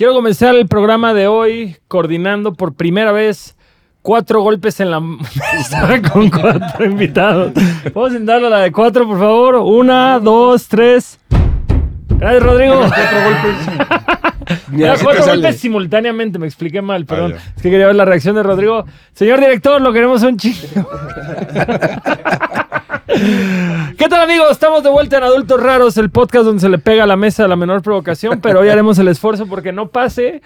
Quiero comenzar el programa de hoy coordinando por primera vez cuatro golpes en la mesa con cuatro invitados. ¿Puedo sentarlo a la de cuatro, por favor? Una, dos, tres. Gracias, Rodrigo. cuatro golpes. Cuatro golpes simultáneamente, me expliqué mal, perdón. Ah, es que quería ver la reacción de Rodrigo. Señor director, lo queremos un chingo. ¿Qué tal amigos? Estamos de vuelta en Adultos Raros, el podcast donde se le pega a la mesa la menor provocación, pero hoy haremos el esfuerzo porque no pase.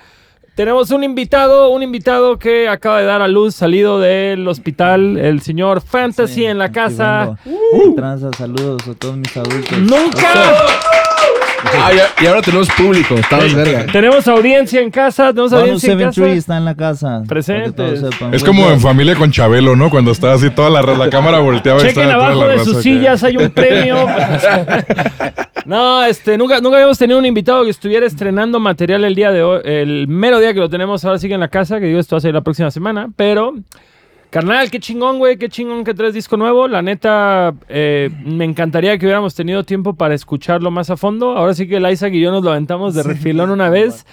Tenemos un invitado, un invitado que acaba de dar a luz, salido del hospital, el señor Fantasy en la casa. Uh. saludos a todos mis adultos. ¡Nunca! Ah, y ahora tenemos público, estamos verga. Tenemos audiencia en casa, tenemos audiencia en casa. está en la casa. Presente. Es como en familia con Chabelo, ¿no? Cuando está así toda la, la cámara volteaba y Chequen abajo de sus sillas, hay un premio. no, este, nunca, nunca habíamos tenido un invitado que estuviera estrenando material el día de hoy, el mero día que lo tenemos ahora sigue en la casa, que digo esto va a ser la próxima semana, pero Carnal, qué chingón, güey, qué chingón que traes disco nuevo. La neta, eh, me encantaría que hubiéramos tenido tiempo para escucharlo más a fondo. Ahora sí que el Isaac y yo nos lo aventamos de refilón una vez.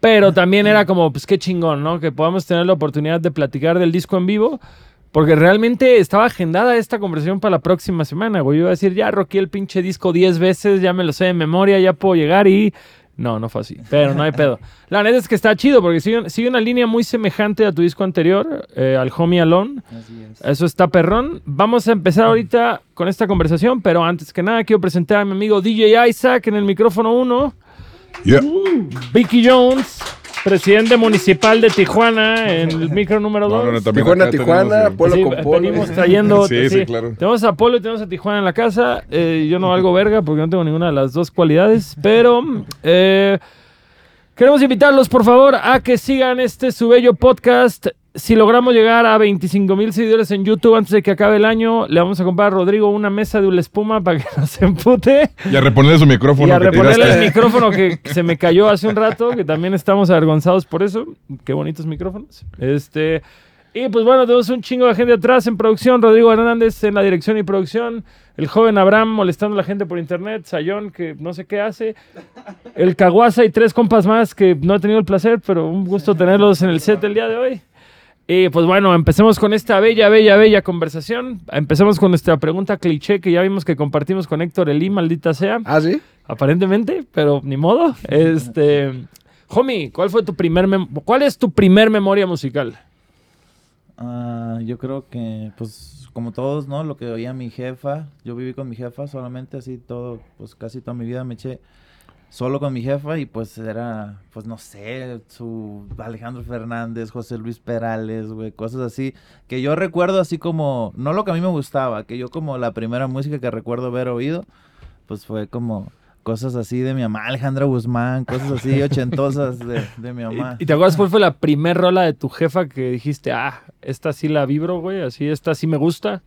Pero también era como, pues qué chingón, ¿no? Que podamos tener la oportunidad de platicar del disco en vivo. Porque realmente estaba agendada esta conversación para la próxima semana, güey. Yo iba a decir, ya roqué el pinche disco 10 veces, ya me lo sé de memoria, ya puedo llegar y no, no fue así. Pero no hay pedo. La neta es que está chido porque sigue, una línea muy semejante a tu disco anterior, eh, al Homie Alone. Así es. Eso está perrón. Vamos a empezar ahorita con esta conversación, pero antes que nada quiero presentar a mi amigo DJ Isaac en el micrófono 1. Vicky Jones. Presidente municipal de Tijuana en el micro número 2. Tijuana, Tijuana, Polo con Polo. Venimos trayendo. sí, sí, claro. Tenemos a Polo y tenemos a Tijuana en la casa. Eh, yo no valgo verga porque no tengo ninguna de las dos cualidades, pero. Eh, queremos invitarlos, por favor, a que sigan este su bello podcast si logramos llegar a 25 mil seguidores en YouTube antes de que acabe el año, le vamos a comprar a Rodrigo una mesa de una espuma para que no se empute. Y a reponerle su micrófono. Y a reponerle el micrófono que se me cayó hace un rato, que también estamos avergonzados por eso. Qué bonitos micrófonos. Este. Y pues bueno, tenemos un chingo de gente atrás en producción. Rodrigo Hernández en la dirección y producción. El joven Abraham molestando a la gente por internet. Sayón, que no sé qué hace. El Caguasa y tres compas más que no he tenido el placer, pero un gusto tenerlos en el set el día de hoy. Y pues bueno, empecemos con esta bella, bella, bella conversación. Empecemos con nuestra pregunta cliché que ya vimos que compartimos con Héctor Elí, maldita sea. ¿Ah, sí? Aparentemente, pero ni modo. Este, homie, ¿cuál fue tu primer cuál es tu primer memoria musical? Ah, yo creo que, pues, como todos, ¿no? Lo que oía mi jefa. Yo viví con mi jefa solamente así todo, pues casi toda mi vida me eché solo con mi jefa y pues era, pues no sé, su Alejandro Fernández, José Luis Perales, güey, cosas así, que yo recuerdo así como, no lo que a mí me gustaba, que yo como la primera música que recuerdo haber oído, pues fue como cosas así de mi mamá, Alejandra Guzmán, cosas así ochentosas de, de mi mamá. ¿Y, te acuerdas cuál fue la primera rola de tu jefa que dijiste, ah, esta sí la vibro, güey, así, esta sí me gusta?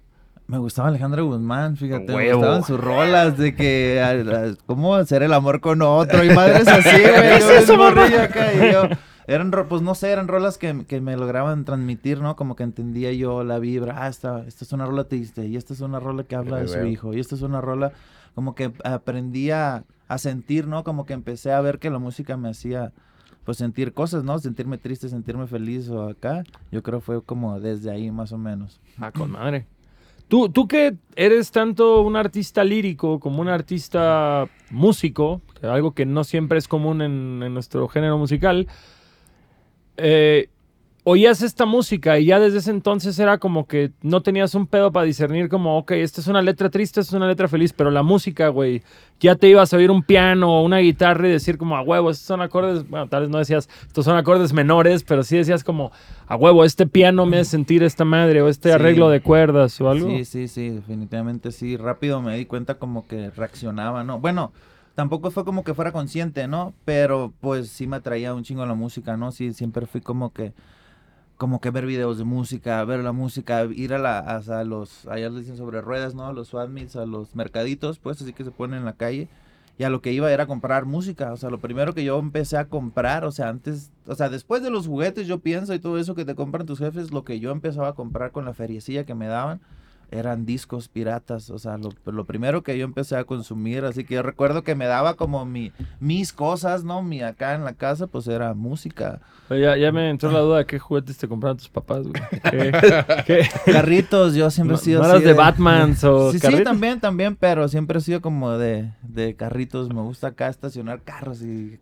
Me gustaba Alejandra Guzmán, fíjate. Me gustaban sus rolas de que. ¿Cómo hacer el amor con otro? Y madres así, güey. ¿Qué es eso, eran, pues no sé, eran rolas que, me lograban transmitir, ¿no? Como que entendía yo la vibra. Ah, esta, esta es una rola triste. Y esta es una rola que habla de su hijo. Y esta es una rola. Como que aprendí a, sentir, ¿no? Como que empecé a ver que la música me hacía pues sentir cosas, ¿no? Sentirme triste, sentirme feliz o acá. Yo creo fue como desde ahí más o menos. Ah, con madre. Tú, tú que eres tanto un artista lírico como un artista músico, algo que no siempre es común en, nuestro género musical, eh, oías esta música y ya desde ese entonces era como que no tenías un pedo para discernir como, ok, esta es una letra triste, esta es una letra feliz, pero la música, güey, ya te ibas a oír un piano o una guitarra y decir como, a huevo, estos son acordes, bueno, tal vez no decías, estos son acordes menores, pero sí decías como, a huevo, este piano me hace sentir esta madre o este arreglo de cuerdas o algo. Sí, sí, sí, definitivamente sí, rápido me di cuenta como que reaccionaba, ¿no? Bueno tampoco fue como que fuera consciente, ¿no? Pero pues sí me atraía un chingo la música, ¿no? Sí, siempre fui como que como que ver videos de música, ver la música, ir a, la, a, los, allá les dicen sobre ruedas, ¿no? A los swap a los mercaditos, pues así que se ponen en la calle. Y a lo que iba era comprar música. O sea, lo primero que yo empecé a comprar, o sea, antes, o sea, después de los juguetes, yo pienso y todo eso que te compran tus jefes, lo que yo empezaba a comprar con la feriecilla que me daban, eran discos piratas, o sea, lo, lo, primero que yo empecé a consumir, así que yo recuerdo que me daba como mi, mis cosas, ¿no? Mi acá en la casa, pues era música. ya, ya me entró la duda de qué juguetes te compraron tus papás, güey. ¿Qué, Carritos, yo siempre he sido ¿No de, Batman o sí, sí, también, también, pero siempre he sido como de, de carritos, me gusta acá estacionar carros y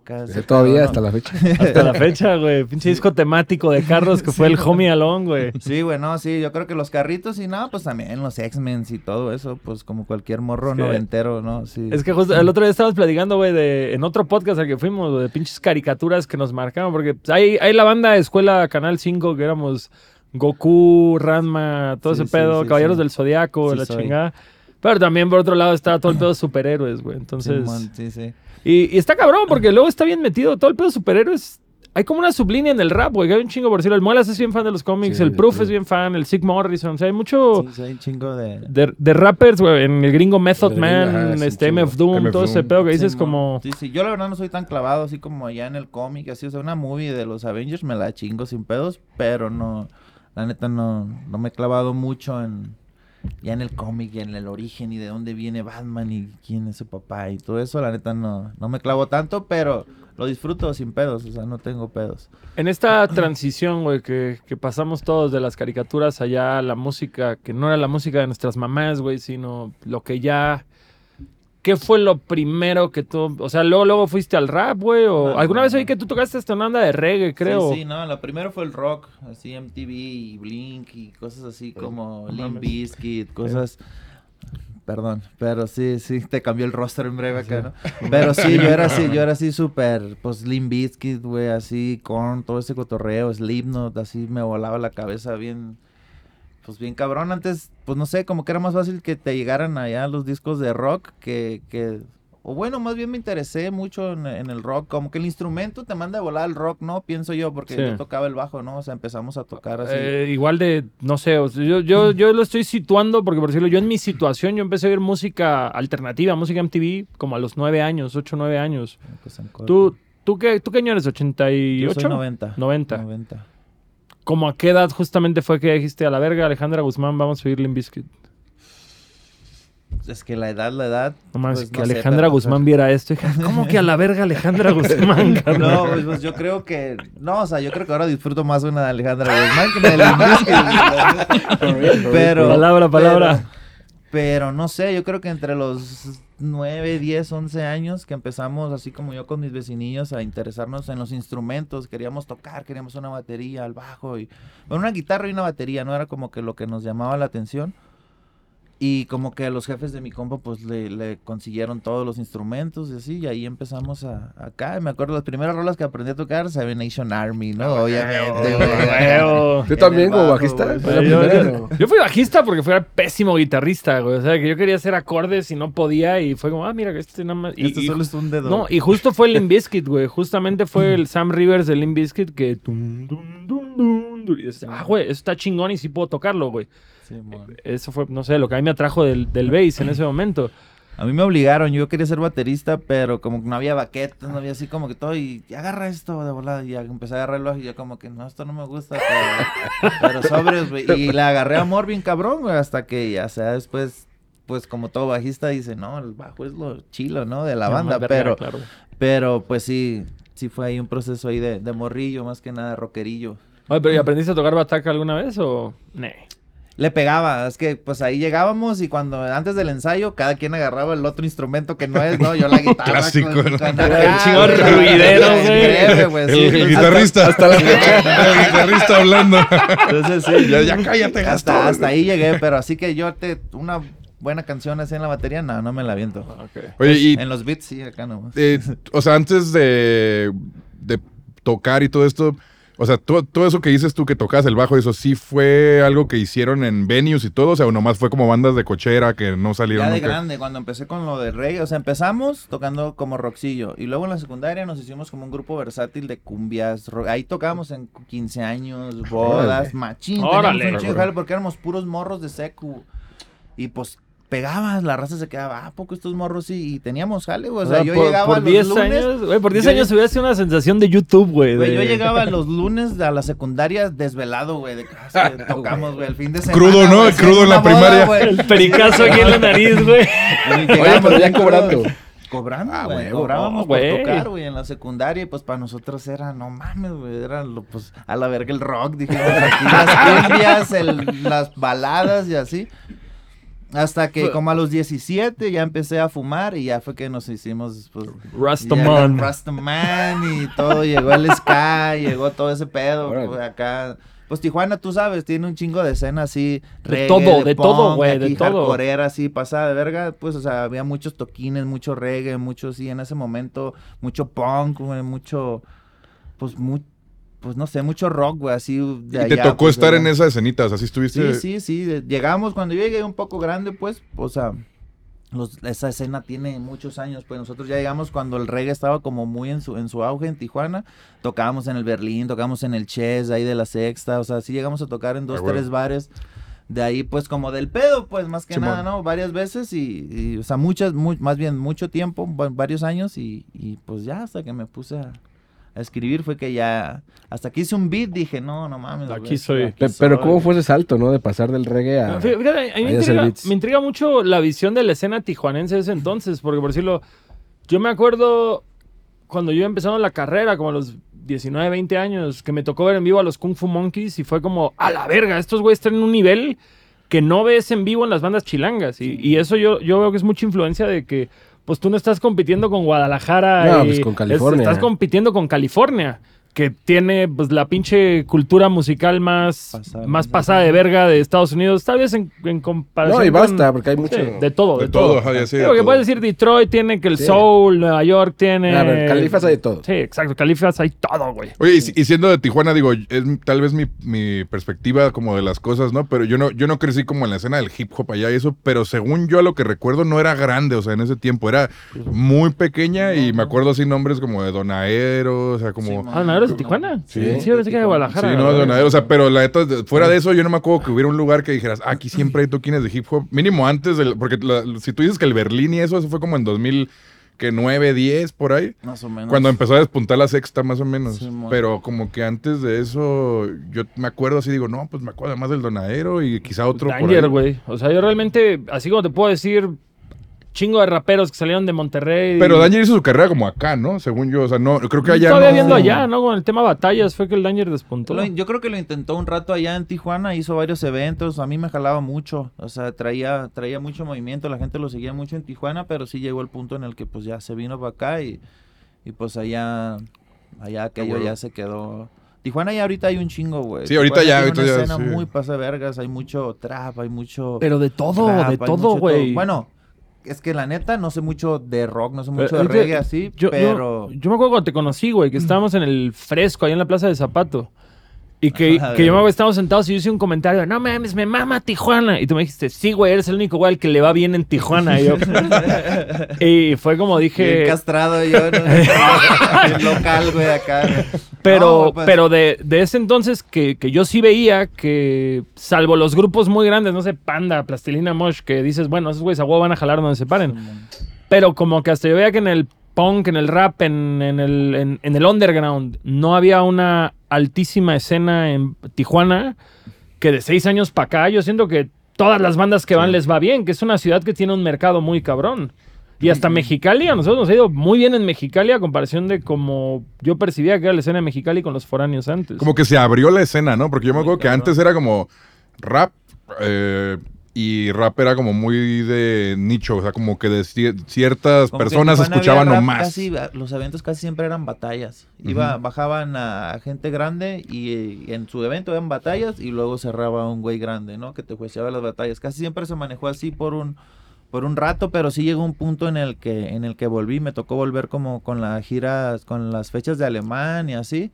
Todavía hasta la fecha. hasta la fecha, güey, pinche disco temático de carros que fue el Homie Alone, güey. Sí, güey, no, sí, yo creo que los carritos y nada, pues también los X-Men y todo eso, pues como cualquier morro noventero, ¿no? Sí. Es que justo el otro día estábamos platicando, güey, de, en otro podcast al que fuimos, de pinches caricaturas que nos marcaban, porque pues, hay, hay la banda Escuela Canal 5 que éramos Goku, Ranma, todo ese pedo, Caballeros del Zodiaco, la chingada. Pero también por otro lado está todo el pedo de superhéroes, güey. Entonces. Sí, sí. Y, y, está cabrón, porque luego está bien metido todo el pedo de superhéroes hay como una sublínea en el rap, güey. Hay un chingo por decirlo. El Muelas es bien fan de los cómics, el Proof es bien fan, el Sig Morrison. O sea, hay mucho. Sí, hay un chingo de. De, rappers, güey. En el gringo Method Man, este MF Doom, todo ese pedo que dices como. Sí, sí. Yo la verdad no soy tan clavado así como allá en el cómic, así. O sea, una movie de los Avengers me la chingo sin pedos, pero no. La neta no, no me he clavado mucho en. Ya en el cómic y en el origen y de dónde viene Batman y quién es su papá y todo eso, la neta no, no me clavo tanto, pero lo disfruto sin pedos, o sea, no tengo pedos. En esta transición, güey, que, que, pasamos todos de las caricaturas allá a la música, que no era la música de nuestras mamás, güey, sino lo que ya... ¿Qué fue lo primero que tú, o sea, luego, luego fuiste al rap, güey? O alguna vez oí que tú tocaste esta banda de reggae, creo. Sí, sí, no, lo primero fue el rock, así MTV y Blink y cosas así como Limp Bizkit, cosas perdón, pero sí, sí, te cambió el roster en breve acá, ¿no? Pero sí, yo era así, yo era así súper, pues, Limp Bizkit, güey, así, con todo ese cotorreo, Slipknot, así me volaba la cabeza bien, pues, bien cabrón. Antes, pues, no sé, como que era más fácil que te llegaran allá los discos de rock que, que o bueno, más bien me interesé mucho en, el rock, como que el instrumento te manda a volar el rock, ¿no? Pienso yo, porque yo tocaba el bajo, ¿no? O sea, empezamos a tocar así. Eh, igual de, no sé, yo, yo, yo lo estoy situando, porque por decirlo, yo en mi situación, yo empecé a oír música alternativa, música MTV, como a los nueve años, ocho, nueve años. Ah, pues ¿Tú, tú, qué, ¿Tú qué año eres? ¿88? Yo soy 90. 90. 90. ¿Cómo a qué edad justamente fue que dijiste a la verga, Alejandra Guzmán, vamos a oír Limp Bizkit? Es que la edad, la edad. No más, pues, que Alejandra Guzmán viera esto. ¿Cómo que a la verga Alejandra Guzmán? no, pues, pues, yo creo que. No, o sea, yo creo que ahora disfruto más una de Alejandra Guzmán que de Pero. Palabra, palabra. Pero, no sé, yo creo que entre los 9, 10, 11 años que empezamos, así como yo con mis vecinillos, a interesarnos en los instrumentos. Queríamos tocar, queríamos una batería, el bajo y. Bueno, una guitarra y una batería, no era como que lo que nos llamaba la atención. Y como que los jefes de mi compa pues le, consiguieron todos los instrumentos y así, y ahí empezamos a, acá. Me acuerdo las primeras rolas que aprendí a tocar, Seven Nation Army, ¿no? Ah, Obviamente, güey. ¿Tú también como bajista? Yo, fui bajista porque fui pésimo guitarrista, güey. O sea, que yo quería hacer acordes y no podía y fue como, ah, mira, este nada más... Y, este solo es un dedo. No, y justo fue el Limp Bizkit, güey. Justamente fue el Sam Rivers del Limp Bizkit que... ah, güey, eso está chingón y sí puedo tocarlo, güey. Eso fue, no sé, lo que a mí me atrajo del, del bass en ese momento. A mí me obligaron, yo quería ser baterista, pero como que no había baquetas, no había así como que todo, y, agarra esto de volada, y empecé a agarrarlo y yo como que no, esto no me gusta, pero, sobres, güey. Y le agarré amor bien cabrón, güey, hasta que ya sea después, pues como todo bajista dice, no, el bajo es lo chilo, ¿no? De la banda, pero, pero pues sí, sí fue ahí un proceso ahí de, de morrillo, más que nada, de rockerillo. Oye, pero ¿y aprendiste a tocar bataca alguna vez o...? Nee le pegaba. Es que pues ahí llegábamos y cuando antes del ensayo cada quien agarraba el otro instrumento que no es, ¿no? Yo la guitarra. Clásico, con, el chingón ruidero, güey. El, guitarrista. Hasta la el guitarrista hablando. Entonces sí. Ya, ya cállate, hasta, hasta ahí llegué, pero así que yo te una buena canción así en la batería, no, no me la viento. Okay. Oye, y, en los beats sí, acá nomás. Eh, o sea, antes de, de tocar y todo esto, o sea, todo, eso que dices tú que tocas el bajo, eso sí fue algo que hicieron en venues y todo, o sea, o nomás fue como bandas de cochera que no salieron. Ya de grande, cuando empecé con lo de reggae, o sea, empezamos tocando como roxillo y luego en la secundaria nos hicimos como un grupo versátil de cumbias, ahí tocábamos en 15 años, bodas, machín, Órale. porque éramos puros morros de secu y pues pegaba, la raza se quedaba, ah, ¿a poco estos morros sí? Y teníamos jale, güey. O sea, yo por, llegaba por los 10 lunes. años, güey, por 10 yo- años hubiera sido una sensación de YouTube, güey. Güey, de- yo llegaba los lunes a la secundaria desvelado, güey, de casa, que tocamos, güey, el fin de semana. Crudo, ¿no? güey, Crudo en la boda, primaria. güey. El pericazo aquí en la nariz, güey. Oye, pero ya cobrando. Cobrando, Ah, güey. Cobrábamos No, por tocar, güey, en la secundaria. Y pues para nosotros era, no mames, güey. Era lo, pues, a la verga el rock, dijimos aquí. Las cumbias, el- las baladas y así. Hasta que como a los 17 ya empecé a fumar y ya fue que nos hicimos, pues... Rastaman. y todo. Llegó el ska, llegó todo ese pedo, pues, acá... Pues Tijuana, tú sabes, tiene un chingo de escena así. De reggae, todo, de punk, todo, güey, de todo. hardcoreera así, pasada de verga. Pues, o sea, había muchos toquines, mucho reggae, mucho, sí, en ese momento, mucho punk, güey, mucho, pues, muy, pues, no sé, mucho rock, güey, así de Y te tocó pues, estar en esas escenitas, así estuviste. Sí, sí, sí. Llegamos, cuando yo llegué un poco grande, pues, o sea, los- esa escena tiene muchos años, pues nosotros ya llegamos cuando el reggae estaba como muy en su, en su auge en Tijuana. Tocábamos en el Berlín, tocábamos en el Chess, ahí de la Sexta, o sea, sí llegamos a tocar en dos, Ah, huevo. tres bares. De ahí, pues, como del pedo, pues, más que nada, ¿no? Varias veces y, y, o sea, muchas, mu- más bien mucho tiempo, va- varios años y, y, pues ya hasta que me puse a, a escribir fue que ya, hasta que hice un beat dije, no, no mames. Aquí soy. Pe- Pero ¿cómo fue ese salto, no? De pasar del reggae a... Fí- Fíjate, a mí me intriga, beats. me intriga mucho la visión de la escena tijuanense de ese entonces, porque por decirlo, yo me acuerdo cuando yo empezaba la carrera, como a los 19, 20 años, que me tocó ver en vivo a los Kung Fu Monkeys y fue como, a la verga, estos güeyes están en un nivel que no ves en vivo en las bandas chilangas. Y, y eso yo, yo veo que es mucha influencia de que, pues tú no estás compitiendo con Guadalajara. No, y pues, con es- California. estás compitiendo con California. Que tiene pues la pinche cultura musical más Pasada, más pasada de verga de Estados Unidos, tal vez en, en comparación No, y con- basta, porque hay mucho... Sí, de todo, de, De todo, todo. Sí, de porque todo. puedes decir Detroit tiene que el Sí. soul, Nueva York tiene. A ver, Califas hay de todo. Sí, exacto, Califas hay todo, güey. Oye, y, si- y siendo de Tijuana, digo, es tal vez mi, mi perspectiva como de las cosas, ¿no? Pero yo no, yo no crecí como en la escena del hip hop allá y eso, pero según yo a lo que recuerdo no era grande, o sea, en ese tiempo era muy pequeña y me acuerdo así nombres como de Donaero, o sea, como... Ah, ¿no eres de Tijuana? Sí. Sí, yo pensé que era de Guadalajara. no, güey. Donaero, o sea, pero la neta, fuera de eso, yo no me acuerdo que hubiera un lugar que dijeras, "Ah, aquí siempre hay toquines de hip hop, mínimo antes del, porque la- si tú dices que el Berlín y eso, eso fue como en 2000, que 9, 10, por ahí. Más o menos. Cuando empezó a despuntar la sexta, más o menos. Sí. Pero como que antes de eso, yo me acuerdo así, digo, no, pues me acuerdo más del Donadero y quizá otro por Danger, güey. O sea, yo realmente, así como te puedo decir, chingo de raperos que salieron de Monterrey. Pero Danger hizo su carrera como acá, ¿no? Según yo, o sea, no, creo que allá Todavía no... viendo allá, ¿no? Con el tema batallas fue que el Danger despuntó. Lo- yo creo que lo intentó un rato allá en Tijuana, hizo varios eventos, a mí me jalaba mucho, o sea, traía, traía mucho movimiento, la gente lo seguía mucho en Tijuana, pero sí llegó el punto en el que pues ya se vino para acá y, y pues allá, allá aquello huevo. ya se quedó. Tijuana ya ahorita hay un chingo, güey. Sí, ahorita Tijuana ya, ahorita una ya, escena sí. muy pasa vergas, hay mucho trap, hay mucho Pero de todo, rap, de hay todo, güey. Bueno, es que la neta no sé mucho de rock, no sé mucho Pero de reggae así, yo, yo- pero... Yo, me acuerdo cuando te conocí, güey, que estábamos en el fresco, ahí en la Plaza de Zapato. Y que, Ajá, que yo me estábamos sentados y yo hice un comentario, no mames, me mama Tijuana. Y tú me dijiste, sí, güey, eres el único güey al que le va bien en Tijuana. Y, yo, y fue como Bien dije, castrado yo, ¿no? Bien local, güey, acá. pero, No, pues, pero de, de ese entonces que, que yo sí veía que, salvo los grupos muy grandes, no sé, Panda, Plastilina Mosh, que dices, bueno, esos güeyes a huevo van a jalar donde se paren. Pero como que hasta yo veía que en el punk, en el rap, en, en el, en, en el underground, no había una altísima escena en Tijuana que de seis años para acá yo siento que todas las bandas que van les va bien, que es una ciudad que tiene un mercado muy cabrón. Y hasta Mexicali, a nosotros nos ha ido muy bien en Mexicali a comparación de como yo percibía que era la escena de Mexicali con los foráneos antes. Como que se abrió la escena, ¿no? Porque yo me acuerdo que antes era como rap eh, y rap era como muy de nicho, o sea, como que de cier- ciertas Como personas escuchaban nomás. casi, los eventos casi siempre eran batallas. Iba, bajaban a gente grande y, y en su evento eran batallas y luego cerraba un güey grande, ¿no? Que te jueceaba las batallas. Casi siempre se manejó así por un por un rato, pero sí llegó un punto en el que en el que volví, me tocó volver como con las giras, con las fechas de alemán y así.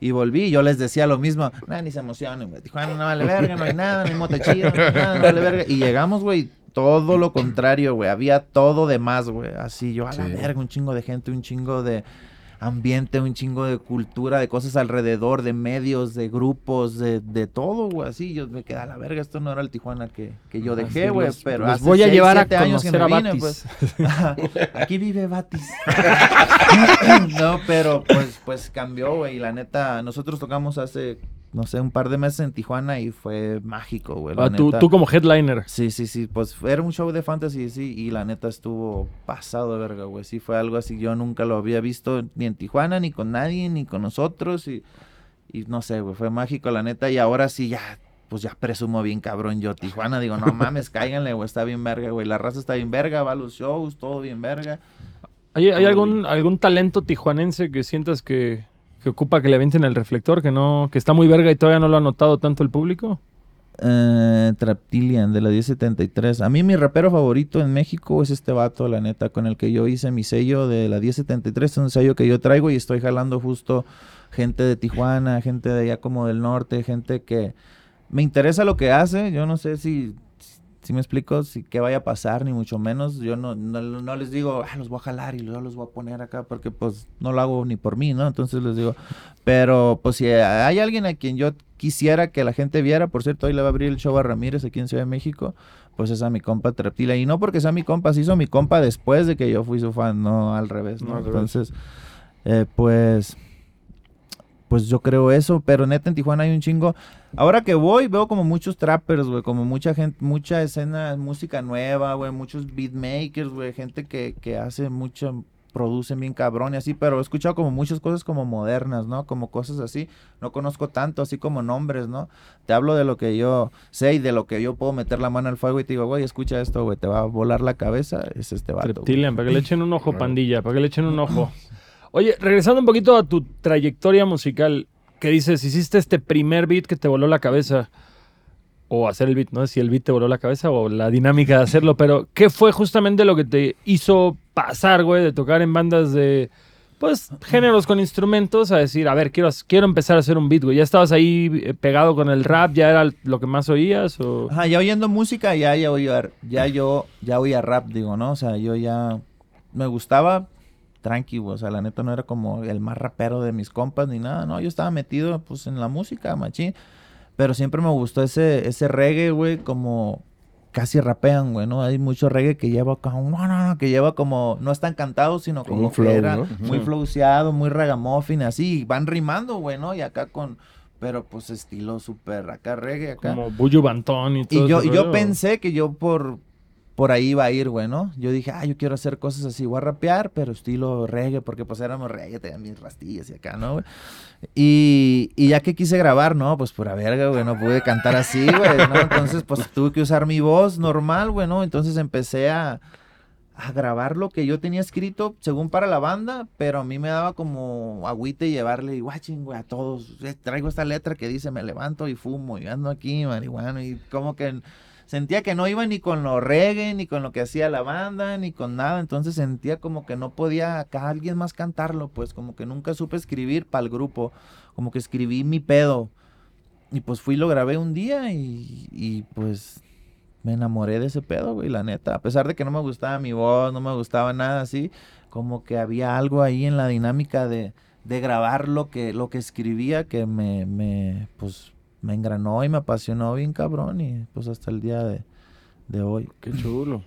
Y volví, y yo les decía lo mismo, nada, ni se emocionen, güey. Tijuana no vale verga, no hay nada, ni mote chido, nada, no vale verga. Y llegamos, güey, todo lo contrario, güey. Había todo de más, güey. Así yo, a la Sí. verga, un chingo de gente, un chingo de. Ambiente, un chingo de cultura, de cosas alrededor, de medios, de grupos, de, de todo, güey, así. Yo me quedé a la verga, esto no era el Tijuana que, que yo dejé, güey, pero los voy a llevar a años que conocer a vine, Batis. pues. Aquí vive Batis. no, pero pues, pues cambió, güey, y la neta, nosotros tocamos hace, no sé, un par de meses en Tijuana y fue mágico, güey, Ah, tú, neta. tú como headliner. Sí, sí, sí, pues era un show de fantasy, sí, y la neta estuvo pasado de verga, güey. Sí, fue algo así, yo nunca lo había visto ni en Tijuana, ni con nadie, ni con nosotros, y, y no sé, güey, fue mágico, la neta, y ahora sí ya, pues ya presumo bien cabrón yo Tijuana, digo, no mames, cáiganle, güey, está bien verga, güey, la raza está bien verga, va a los shows, todo bien verga. ¿Hay, hay algún, algún talento tijuanense que sientas que, que ocupa que le avienten el reflector, que no, que está muy verga y todavía no lo ha notado tanto el público? Eh, Traptilian de la 1073. A mí mi rapero favorito en México es este vato, la neta, con el que yo hice mi sello de la 1073. Es un sello que yo traigo y estoy jalando justo gente de Tijuana, gente de allá como del norte, gente que me interesa lo que hace. Yo no sé si, si me explico, si qué vaya a pasar, ni mucho menos. Yo no, no, no les digo, ah, los voy a jalar y luego los voy a poner acá, porque pues no lo hago ni por mí, ¿no? Entonces les digo, pero pues si hay alguien a quien yo quisiera que la gente viera, por cierto, hoy le va a abrir el show a Ramírez aquí en Ciudad de México, pues es a mi compa Treptila. Y no porque sea mi compa, se hizo mi compa después de que yo fui su fan, no al revés, ¿no? No, al revés. Entonces, eh, pues, pues yo creo eso, pero neta en Tijuana hay un chingo. Ahora que voy, veo como muchos trappers, güey, como mucha gente, mucha escena, música nueva, güey, muchos beatmakers, güey, gente que, que hace mucho, producen bien cabrón y así, pero he escuchado como muchas cosas como modernas, ¿no? Como cosas así, no conozco tanto, así como nombres, ¿no? Te hablo de lo que yo sé y de lo que yo puedo meter la mano al fuego y te digo, güey, escucha esto, güey, te va a volar la cabeza, es este vato. Reptilian, para que le echen un ojo, pandilla, para que le echen un ojo. Oye, regresando un poquito a tu trayectoria musical, que dices, hiciste este primer beat que te voló la cabeza, o hacer el beat, no sé si el beat te voló la cabeza o la dinámica de hacerlo, pero ¿qué fue justamente lo que te hizo pasar, güey, de tocar en bandas de, pues, géneros con instrumentos a decir, a ver, quiero, quiero empezar a hacer un beat, güey? ¿Ya estabas ahí eh, pegado con el rap? ¿Ya era lo que más oías? O... Ya oyendo música, ya, ya oía, ya yo, ya oía rap, digo, ¿no? O sea, yo ya me gustaba tranqui, güey, o sea, la neta no era como el más rapero de mis compas ni nada, no, yo estaba metido, pues, en la música, machín, pero siempre me gustó ese, ese reggae, güey, como casi rapean, güey, ¿no? Hay mucho reggae que lleva como, no, no, no, que lleva como, no están cantados, sino Como como, un flow, que era ¿no? muy flowseado, muy ragamuffin, así, y van rimando, güey, ¿no? Y acá con, pero pues estilo súper, acá reggae, acá. Como Buju Bantón y todo Y yo, y yo rollo? pensé que yo por, por ahí iba a ir, güey, ¿no? Yo dije, ah, yo quiero hacer cosas así, voy a rapear, pero estilo reggae, porque pues éramos reggae, tenía mis rastillas y acá, ¿no, güey? Y, y ya que quise grabar, no, pues pura verga, güey, no pude cantar así, güey, ¿no? Entonces, pues tuve que usar mi voz normal, güey, ¿no? Entonces empecé a, a grabar lo que yo tenía escrito, según para la banda, pero a mí me daba como agüite llevarle, guachín, güey, a todos. Eh, Traigo esta letra que dice, me levanto y fumo, y ando aquí, marihuana, y como que sentía que no iba ni con lo reggae, ni con lo que hacía la banda, ni con nada, entonces sentía como que no podía acá alguien más cantarlo, pues como que nunca supe escribir para el grupo, como que escribí mi pedo. Y pues fui, lo grabé un día y, y pues me enamoré de ese pedo, güey, la neta. A pesar de que no me gustaba mi voz, no me gustaba nada así, como que había algo ahí en la dinámica de, de grabar lo que, lo que escribía que me, me, pues, me engranó y me apasionó bien cabrón y pues hasta el día de, de hoy. Qué chulo.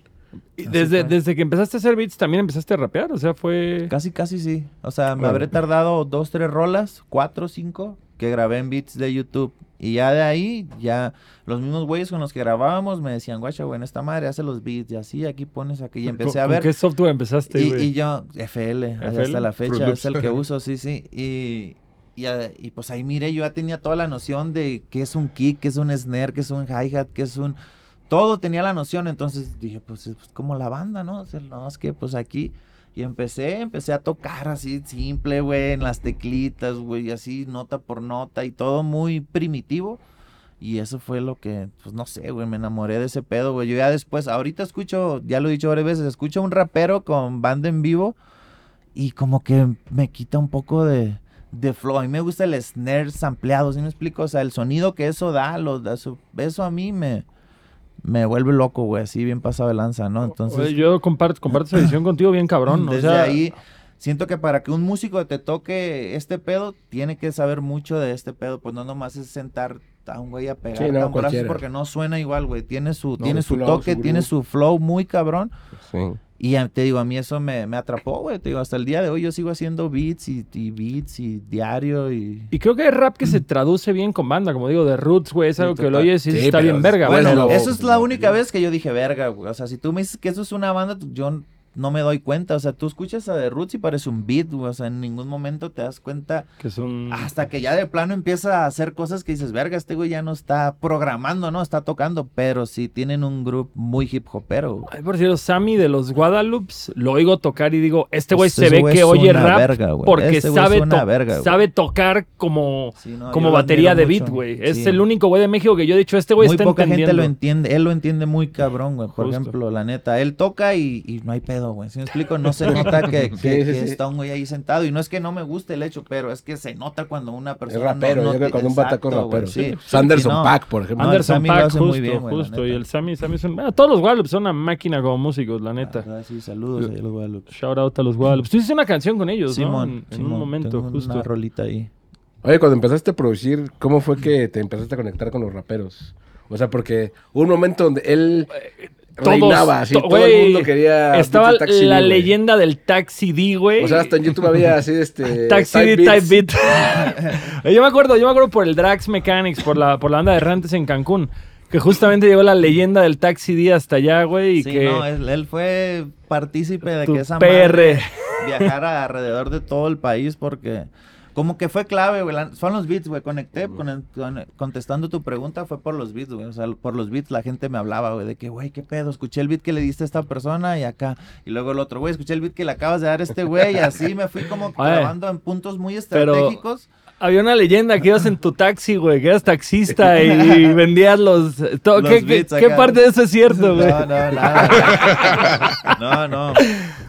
Y desde, fue. desde que empezaste a hacer beats, ¿también empezaste a rapear? O sea, fue... Casi, casi sí. O sea, me Bueno. habré tardado dos, tres rolas, cuatro, cinco, que grabé en beats de YouTube. Y ya de ahí, ya los mismos güeyes con los que grabábamos me decían, guacha, güey, en esta madre hace los beats y así, aquí pones aquí. Y empecé ¿Con- a con ver. ¿Qué software empezaste, Y, güey? y yo, FL, FL, hasta la fecha, es el que uso, sí, sí. Y, y, y pues ahí mire, yo ya tenía toda la noción de qué es un kick, qué es un snare, qué es un hi-hat, qué es un... Todo tenía la noción, entonces dije, pues es como la banda, ¿no? O sea, no, es que pues aquí... Y empecé, empecé a tocar así simple, güey, en las teclitas, güey, así nota por nota y todo muy primitivo. Y eso fue lo que, pues no sé, güey, me enamoré de ese pedo, güey. Yo ya después, ahorita escucho, ya lo he dicho varias veces, escucho un rapero con banda en vivo y como que me quita un poco de, de flow. A mí me gusta el snare sampleado, ¿sí me explico? O sea, el sonido que eso da, lo, da su- eso a mí me, me vuelve loco, güey, así bien pasado de lanza, ¿no? Entonces, Oye, yo comparto, comparto esa edición contigo bien cabrón. o desde sea, ahí siento que para que un músico te toque este pedo, tiene que saber mucho de este pedo, pues no nomás es sentar a un güey a pegar Sí, no, porque no suena igual, güey. Tiene su, No, tiene su su flow, toque, su tiene su flow muy cabrón. Sí. Y te digo, a mí eso me, me atrapó, güey. Te digo, hasta el día de hoy yo sigo haciendo beats y, y beats y diario y... Y creo que hay rap que se traduce bien con banda, como digo, de Roots, güey, es algo que lo oyes y Sí, está bien verga, güey. Bueno, lo- eso es la única vez que yo dije, verga, güey. O sea, si tú me dices que eso es una banda, yo no me doy cuenta. O sea, tú escuchas a The Roots y parece un beat, güey. O sea, en ningún momento te das cuenta Que es un... hasta que ya de plano empieza a hacer cosas que dices, verga, este güey ya no está programando, ¿no? Está tocando, pero sí tienen un grupo muy hip hopero. güey. Ay, por cierto, Sammy de los Guadalupes, lo oigo tocar y digo, este güey Ese se ve güey que oye rap verga, porque güey sabe, to- verga, sabe tocar como, Sí, no, como batería de beat, güey. Es el único güey de México que yo he dicho, este güey Muy está poca entendiendo. gente lo entiende, él lo entiende muy cabrón, güey. Por Justo. ejemplo, la neta, él toca y, y no hay pedo, güey. Si me explico, no se nota que, que- Sí, sí, que sí. está un güey ahí sentado. Y no es que no me guste el hecho, pero es que se nota cuando una Es persona. rapero, no, yo creo que cuando un bataco Exacto, güey, rapero. Sí. Sanderson no. Pack, por ejemplo. No, Anderson Paak, hace muy justo, bien, güey, justo. Y el Sammy, Sammy son... ah, todos los Guadalupe son una máquina como músicos, la neta. Ah, sí, saludos a los Guadalupe. Shout out a los Guadalupe. Tú hiciste una canción con ellos, ¿no? Simón, En, en Simón, un momento, tengo justo. Una rolita ahí. Oye, cuando empezaste a producir, ¿cómo fue que te empezaste a conectar con los raperos? O sea, porque hubo un momento donde él Todos, reinaba, así, to- todo el mundo quería... Estaba Taxi la D, leyenda del Taxi D, güey. O sea, hasta en YouTube había así, este... Taxi type D. Type Beat. yo me acuerdo, yo me acuerdo por el Drax Mechanics, por la, por la banda de Errantes en Cancún. Que justamente llegó la leyenda del Taxi D hasta allá, güey. Y Sí, que no, él, él fue partícipe de tu que esa PR. madre viajara alrededor de todo el país porque como que fue clave, güey. Son los beats, güey. Conecté con el- con- contestando tu pregunta fue por los beats, güey. O sea, por los beats la gente me hablaba, güey, de que, güey, qué pedo, escuché el beat que le diste a esta persona y acá. Y luego el otro, güey, escuché el beat que le acabas de dar a este güey y así me fui como grabando en puntos muy pero- estratégicos. Había una leyenda que ibas en tu taxi, güey, que eras taxista y, vendías los... to- Los ¿Qué, beats parte de eso es cierto, güey? No, no, nada. No, no.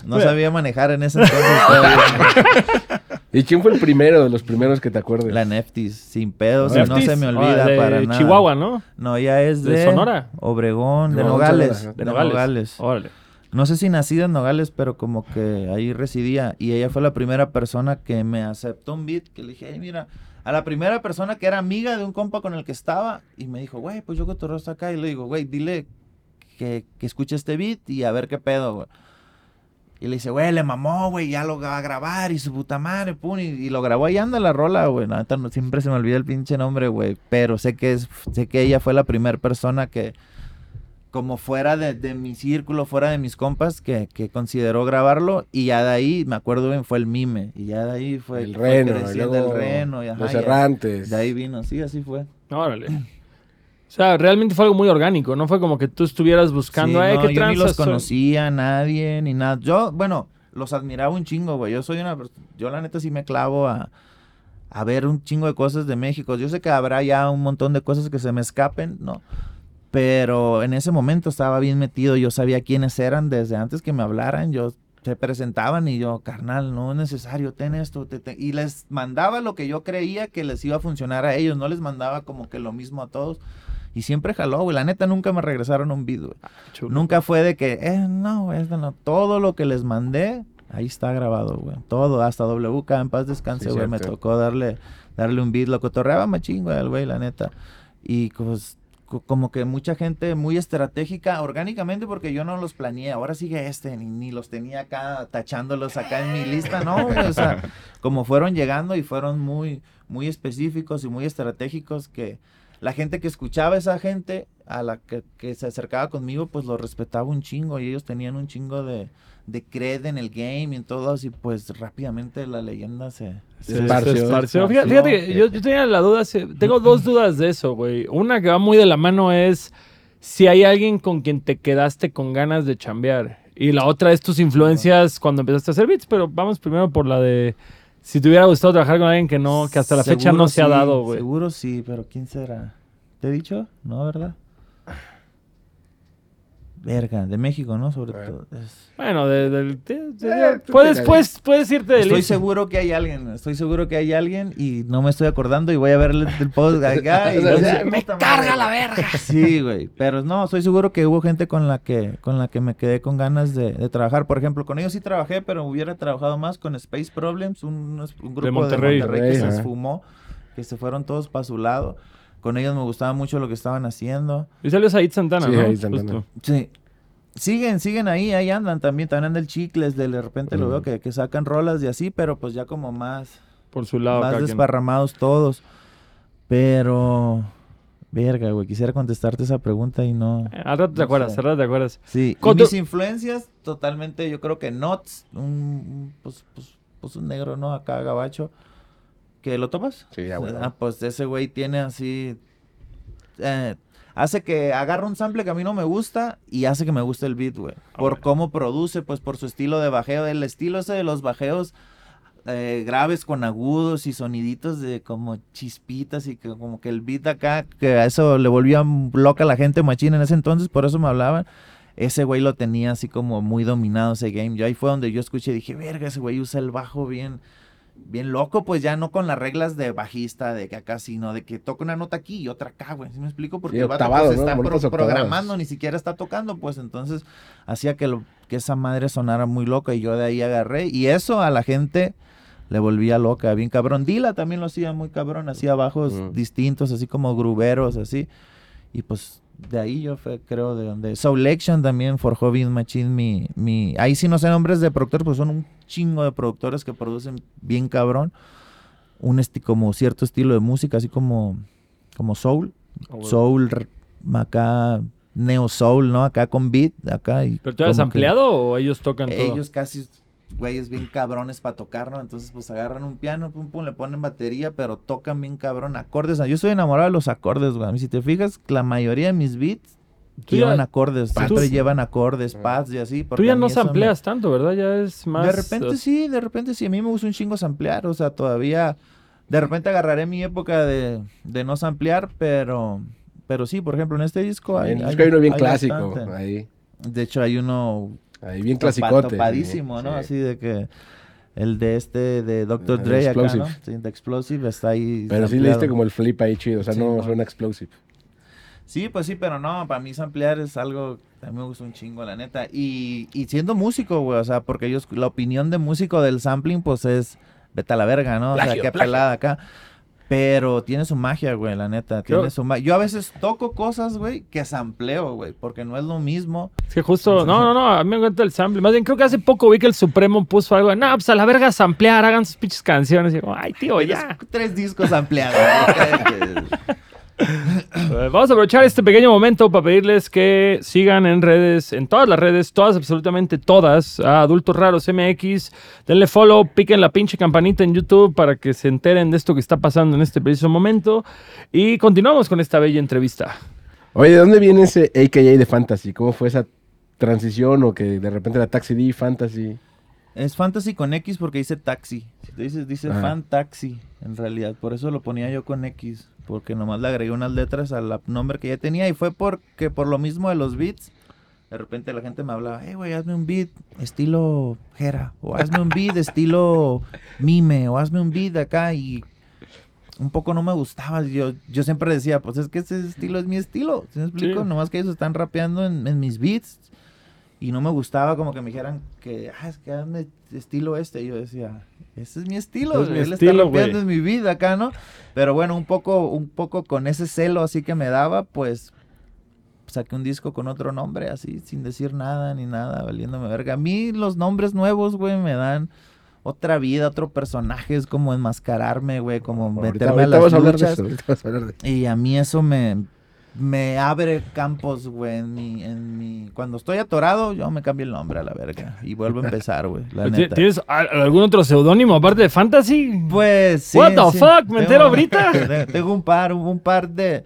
No sabía manejar en ese entonces todavía. ¿Y quién fue el primero de los primeros que te acuerdes? La Neftis, sin pedos, no se me olvida ah, de para nada. Chihuahua, ¿no? No, ella es ¿De de, Sonora? Obregón, de No, Nogales. Sonora, De de Nogales. Nogales. Órale. No sé si nacida en Nogales, pero como que ahí residía. Y ella fue la primera persona que me aceptó un beat. Que le dije, "Ey, mira, a la primera persona que era amiga de un compa con el que estaba. Y me dijo, güey, pues yo cotorreo hasta acá. Y le digo, güey, dile que, que escuche este beat y a ver qué pedo, güey. Y le dice, güey, le mamó, güey, ya lo va a grabar y su puta madre, pum, y, y lo grabó y anda la rola, güey. Neta, no, siempre se me olvida el pinche nombre, güey. Pero sé que es, sé que ella fue la primera persona que, como fuera de, de mi círculo, fuera de mis compas, que, que consideró grabarlo. Y ya de ahí, me acuerdo bien, fue el mime. Y ya de ahí fue el reno, y luego el reno. Y, ajá, los ya- errantes. De ahí vino, sí, así fue. Órale. O sea, realmente fue algo muy orgánico, no fue como que tú estuvieras buscando, Sí, "Ay, no, qué yo ni los son?" conocía, nadie, ni nada. Yo, bueno, los admiraba un chingo, güey. Yo soy una... Yo la neta sí me clavo a, a ver un chingo de cosas de México. Yo sé que habrá ya un montón de cosas que se me escapen, ¿no? Pero en ese momento estaba bien metido. Yo sabía quiénes eran desde antes que me hablaran. Yo se presentaban y yo, carnal, no es necesario, ten esto. te- te-". Y les mandaba lo que yo creía que les iba a funcionar a ellos. No les mandaba como que lo mismo a todos. Y siempre jaló, güey. La neta nunca me regresaron un beat, güey. Chulo. Nunca fue de que, eh, no, güey, esto no. Todo lo que les mandé, ahí está grabado, güey. Todo, hasta WK, en paz descanse, Sí, güey. me tocó darle, darle un beat. Lo cotorreaba machín, güey, al güey, la neta. Y pues, co- como que mucha gente muy estratégica, orgánicamente, porque yo no los planeé. Ahora sigue este, ni, ni los tenía acá, tachándolos acá en mi lista, ¿no? güey? O sea, como fueron llegando y fueron muy, muy específicos y muy estratégicos que la gente que escuchaba a esa gente, a la que, que se acercaba conmigo, pues lo respetaba un chingo y ellos tenían un chingo de, de cred en el game y en todo, y pues rápidamente la leyenda se... Se, esparció. Se Fíjate, esparció. fíjate que yo, yo tenía la duda, tengo dos dudas de eso, güey. Una que va muy de la mano es si hay alguien con quien te quedaste con ganas de chambear. Y la otra es tus influencias cuando empezaste a hacer beats, pero vamos primero por la de si te hubiera gustado trabajar con alguien que no, que hasta la fecha no se ha dado, güey. Seguro sí, pero ¿quién será? ¿Te he dicho? No, ¿verdad? Verga, de México, ¿no? Sobre Ah. todo. Es- Bueno, de, de- de- de- Eh, puedes, puedes, puedes irte de Estoy seguro que hay alguien, estoy seguro que hay alguien y no me estoy acordando y voy a ver el, el post acá y O sea, voy a ya, decir, me "Puta carga madre". la verga. Sí, güey, pero no, estoy seguro que hubo gente con la que con la que me quedé con ganas de, de trabajar. Por ejemplo, con ellos sí trabajé, pero hubiera trabajado más con Space Problems, un, un grupo de Monterrey. Monterrey, que se esfumó, que se fueron todos para su lado. Con ellos me gustaba mucho lo que estaban haciendo. Y salió Said Santana, Sí, ¿no? Said Santana. Justo. Sí. Siguen, siguen ahí, ahí andan también, también anda el chicles, de, de repente lo veo que, que sacan rolas y así, pero pues ya como más, Por su lado. más quien. desparramados todos. Pero, verga, güey, quisiera contestarte esa pregunta y no. Eh, Al rato te acuerdas, al rato te acuerdas. Sí, y mis influencias, totalmente, yo creo que Nuts, un, un- pues, pues, pues un negro, ¿no? Acá, gabacho. ¿Que lo tomas? Sí, ya, bueno. Ah, pues ese güey tiene así. eh, hace que agarra un sample que a mí no me gusta y hace que me guste el beat, güey. Por Órale. cómo produce, pues por su estilo de bajeo. El estilo ese de los bajeos eh, graves con agudos y soniditos de como chispitas y que como que el beat acá, que a eso le volvía loca a la gente machina en ese entonces, por eso me hablaban. Ese güey lo tenía así como muy dominado ese game. Yo ahí fue donde yo escuché y dije, verga, ese güey usa el bajo bien, bien loco, pues ya no con las reglas de bajista, de que acá sino de que toca una nota aquí y otra acá, güey. ¿Sí me explico? Porque Sí, el vato pues, ¿no? está pro- programando, ni siquiera está tocando, pues entonces hacía que, lo, que esa madre sonara muy loca y yo de ahí agarré. Y eso a la gente le volvía loca, bien cabrón. Dila también lo hacía muy cabrón, hacía bajos Mm. distintos, así como gruberos, así. Y pues de ahí yo fue, creo, de donde... Soul Action también forjó bien machín mi, mi... Ahí sí no sé nombres de productores, pues son un chingo de productores que producen bien cabrón. Un esti como cierto estilo de música, así como, como soul. Bueno. Soul, acá, neo soul, ¿no? Acá con beat, acá. Y ¿Pero tú que- ampliado o ellos tocan todo? ellos casi, güeyes bien cabrones para tocar, ¿no? Entonces, pues agarran un piano, pum, pum, le ponen batería, pero tocan bien cabrón acordes. Yo estoy enamorado de los acordes, güey. A mí, si te fijas, la mayoría de mis beats Tú ya- llevan acordes. Pads. Siempre llevan acordes, pads y así. Tú ya no eso me- sampleas tanto, ¿verdad? Ya es más... De repente sí, de repente sí. A mí me gusta un chingo samplear. O sea, todavía. De repente agarraré mi época de, de no samplear, pero. Pero sí, por ejemplo, en este disco hay. En disco hay uno bien hay clásico. bastante. Ahí, De hecho, hay uno ahí bien clasicote. topadísimo, ¿no? Sí. Así de que el de este de Dr. Dre acá, ¿no? Explosive. Sí, de Explosive está ahí. Pero sí le diste como el flip ahí chido. O sea, Sí, no suena explosive. Sí, pues sí, pero no, para mí samplear es algo que a mí me gusta un chingo, la neta. Y, y siendo músico, güey, o sea, porque ellos, la opinión de músico del sampling, pues es, vete a la verga, ¿no? o sea, qué plagio. pelada acá. Pero tiene su magia, güey, la neta. Creo- Tiene su ma- Yo a veces toco cosas, güey, que sampleo, güey, porque no es lo mismo. Es que justo... No, no, no. A mí me encanta el sample. Más bien, creo que hace poco vi que el Supremo puso algo. No, pues a la verga samplear. Hagan sus pinches canciones. Y digo, ay, tío, ya. Tres discos ampliados. Eh, Vamos a aprovechar este pequeño momento para pedirles que sigan en redes, en todas las redes, todas, absolutamente todas, a Adultos Raros MX. Denle follow, piquen la pinche campanita en YouTube para que se enteren de esto que está pasando en este preciso momento. Y continuamos con esta bella entrevista. Oye, ¿de dónde viene ese AKA de Fantasy? ¿Cómo fue esa transición o que de repente era Taxi D, Fantasy? Es fantasy con X porque dice taxi. Si te dices, dice Ajá. fan taxi, en realidad. Por eso lo ponía yo con X. Porque nomás le agregué unas letras al nombre que ya tenía. Y fue porque por lo mismo de los beats. De repente la gente me hablaba, hey, güey, hazme un beat estilo Jera. O hazme un beat estilo Mime. O hazme un beat acá. Y un poco no me gustaba. Yo, yo siempre decía, pues es que ese estilo es mi estilo. ¿Sí me explico? Sí. Nomás que ellos están rapeando en, en mis beats. Y no me gustaba como que me dijeran que, ah, es que hazme estilo este. Y yo decía, ese es mi estilo. Es mi él está estilo, en mi vida acá, ¿no? Pero bueno, un poco, un poco con ese celo así que me daba, pues saqué un disco con otro nombre, así, sin decir nada ni nada, valiéndome verga. A mí los nombres nuevos, güey, me dan otra vida, otro personaje, es como enmascararme, güey, como Ahorita, meterme a ahorita las a de luchas. eso. a de- Y a mí eso me, me abre campos, güey, en mi, en mi... Cuando estoy atorado, yo me cambio el nombre a la verga. Y vuelvo a empezar, güey, la ¿Ti- neta. ¿Tienes algún otro seudónimo aparte de Fantasy? Pues sí. What the sí. fuck? ¿Me entero ahorita? te- Tengo un par, un par de...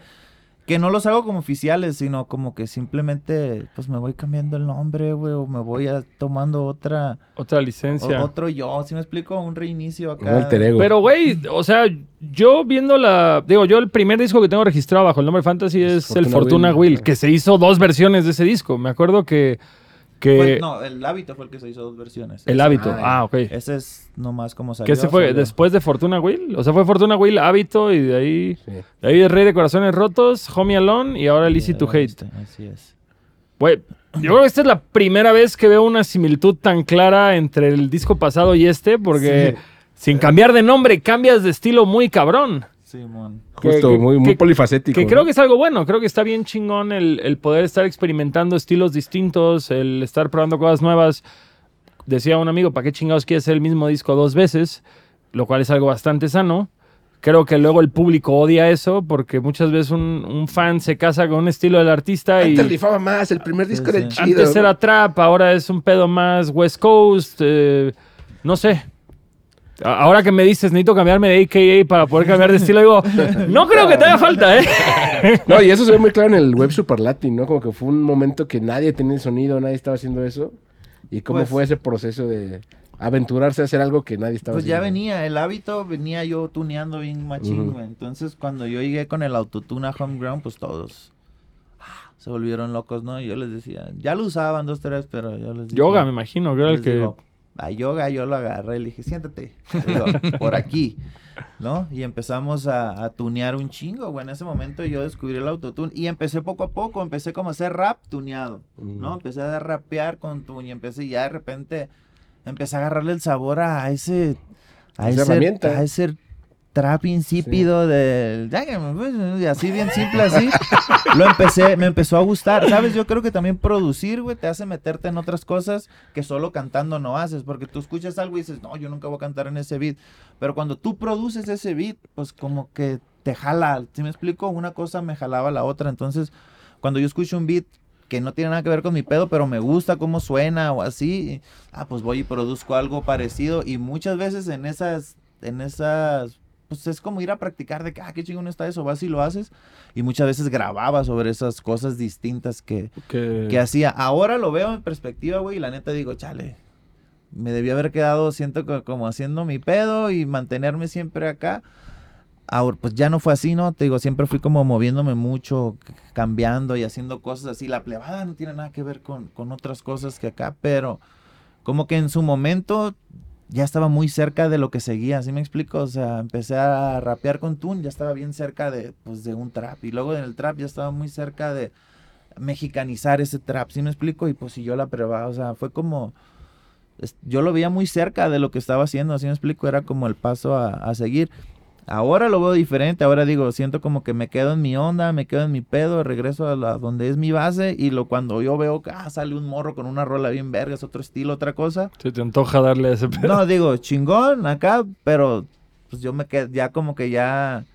que no los hago como oficiales, sino como que simplemente, pues me voy cambiando el nombre, güey, o me voy a, tomando otra... Otra licencia. o- otro yo, si me explico? Un reinicio Un acá. alter ego. Pero, güey, o sea, yo viendo la. Digo, yo el primer disco que tengo registrado bajo el nombre Fantasy es el Fortuna Fortuna Will. Will, que se hizo dos versiones de ese disco. Me acuerdo que. Que Fue- no, el hábito fue el que se hizo dos versiones. el Ese- hábito. Ah, Ah, ok. Ese es nomás como salió. ¿Qué se fue? salió. ¿Después de Fortuna Will? O sea, fue Fortuna Will, Hábito y de ahí. Sí. De ahí el Rey de Corazones Rotos, Homie Alone y ahora el Easy to Hate. este, Así es. Güey, yo creo que esta es la primera vez que veo una similitud tan clara entre el disco pasado y este, porque sin cambiar de nombre cambias de estilo muy cabrón. Simón. Justo, que- muy, muy polifacético. Que ¿no? creo que es algo bueno, creo que está bien chingón el, el poder estar experimentando estilos distintos, el estar probando cosas nuevas. Decía un amigo, ¿para qué chingados quieres hacer el mismo disco dos veces? Lo cual es algo bastante sano. Creo que luego el público odia eso porque muchas veces un, un fan se casa con un estilo del artista y Antes rifaba más, el primer disco Sí, era sí. chido. antes era trap, ahora es un pedo más West Coast, eh, no sé. Ahora que me dices, necesito cambiarme de AKA para poder cambiar de estilo, digo, no creo que te haga falta, ¿eh? No, y eso se ve muy claro en el web super latin, ¿no? Como que fue un momento que nadie tenía el sonido, nadie estaba haciendo eso. Y cómo Pues- fue ese proceso de aventurarse a hacer algo que nadie estaba Pues ya haciendo. venía, el hábito venía yo tuneando bien machín, güey. Entonces, cuando yo llegué con el autotune a Homeground, pues todos ah, se volvieron locos, ¿no? Y yo les decía, ya lo usaban dos, tres, pero yo les dije... Yoga, me imagino, que era el que... digo, a yoga yo lo agarré y le dije, siéntate, digo, por aquí, ¿no? Y empezamos a, a tunear un chingo, güey. En ese momento yo descubrí el autotune y empecé poco a poco, empecé como a hacer rap tuneado, ¿no? Mm. Empecé a rapear con tune y empecé ya de repente empecé a agarrarle el sabor a ese a ese, a ese trap insípido del y así bien simple así lo empecé me empezó a gustar. Sabes yo creo que también producir güey te hace meterte en otras cosas que solo cantando no haces porque tú escuchas algo y dices no yo nunca voy a cantar en ese beat pero cuando tú produces ese beat pues como que te jala ¿sí me explico? una cosa me jalaba la otra. Entonces cuando yo escucho un beat que no tiene nada que ver con mi pedo, pero me gusta cómo suena o así, ah, pues voy y produzco algo parecido. Y muchas veces en esas, en esas, pues es como ir a practicar de que, ah, qué chingón está eso, vas y lo haces y muchas veces grababa sobre esas cosas distintas que, que- que hacía. Ahora lo veo en perspectiva, güey, y la neta digo, chale, me debí haber quedado, siento que como haciendo mi pedo y mantenerme siempre acá. Ahora, pues ya no fue así, ¿no? Te digo, siempre fui como moviéndome mucho, cambiando y haciendo cosas así. La plebada no tiene nada que ver con, con otras cosas que acá, pero como que en su momento ya estaba muy cerca de lo que seguía, ¿sí me explico? O sea, empecé a rapear con Tune, ya estaba bien cerca de, pues, de un trap. Y luego en el trap ya estaba muy cerca de mexicanizar ese trap, ¿sí me explico? Y pues si yo la probaba, o sea, fue como... Yo lo veía muy cerca de lo que estaba haciendo, ¿sí me explico? Era como el paso a, a seguir. Ahora lo veo diferente, ahora digo, siento como que me quedo en mi onda, me quedo en mi pedo, regreso a la, donde es mi base y lo cuando yo veo que ah, sale un morro con una rola bien verga, es otro estilo, otra cosa. Se te antoja darle ese pedo. No, digo, chingón acá, pero pues yo me quedé, ya como que ya,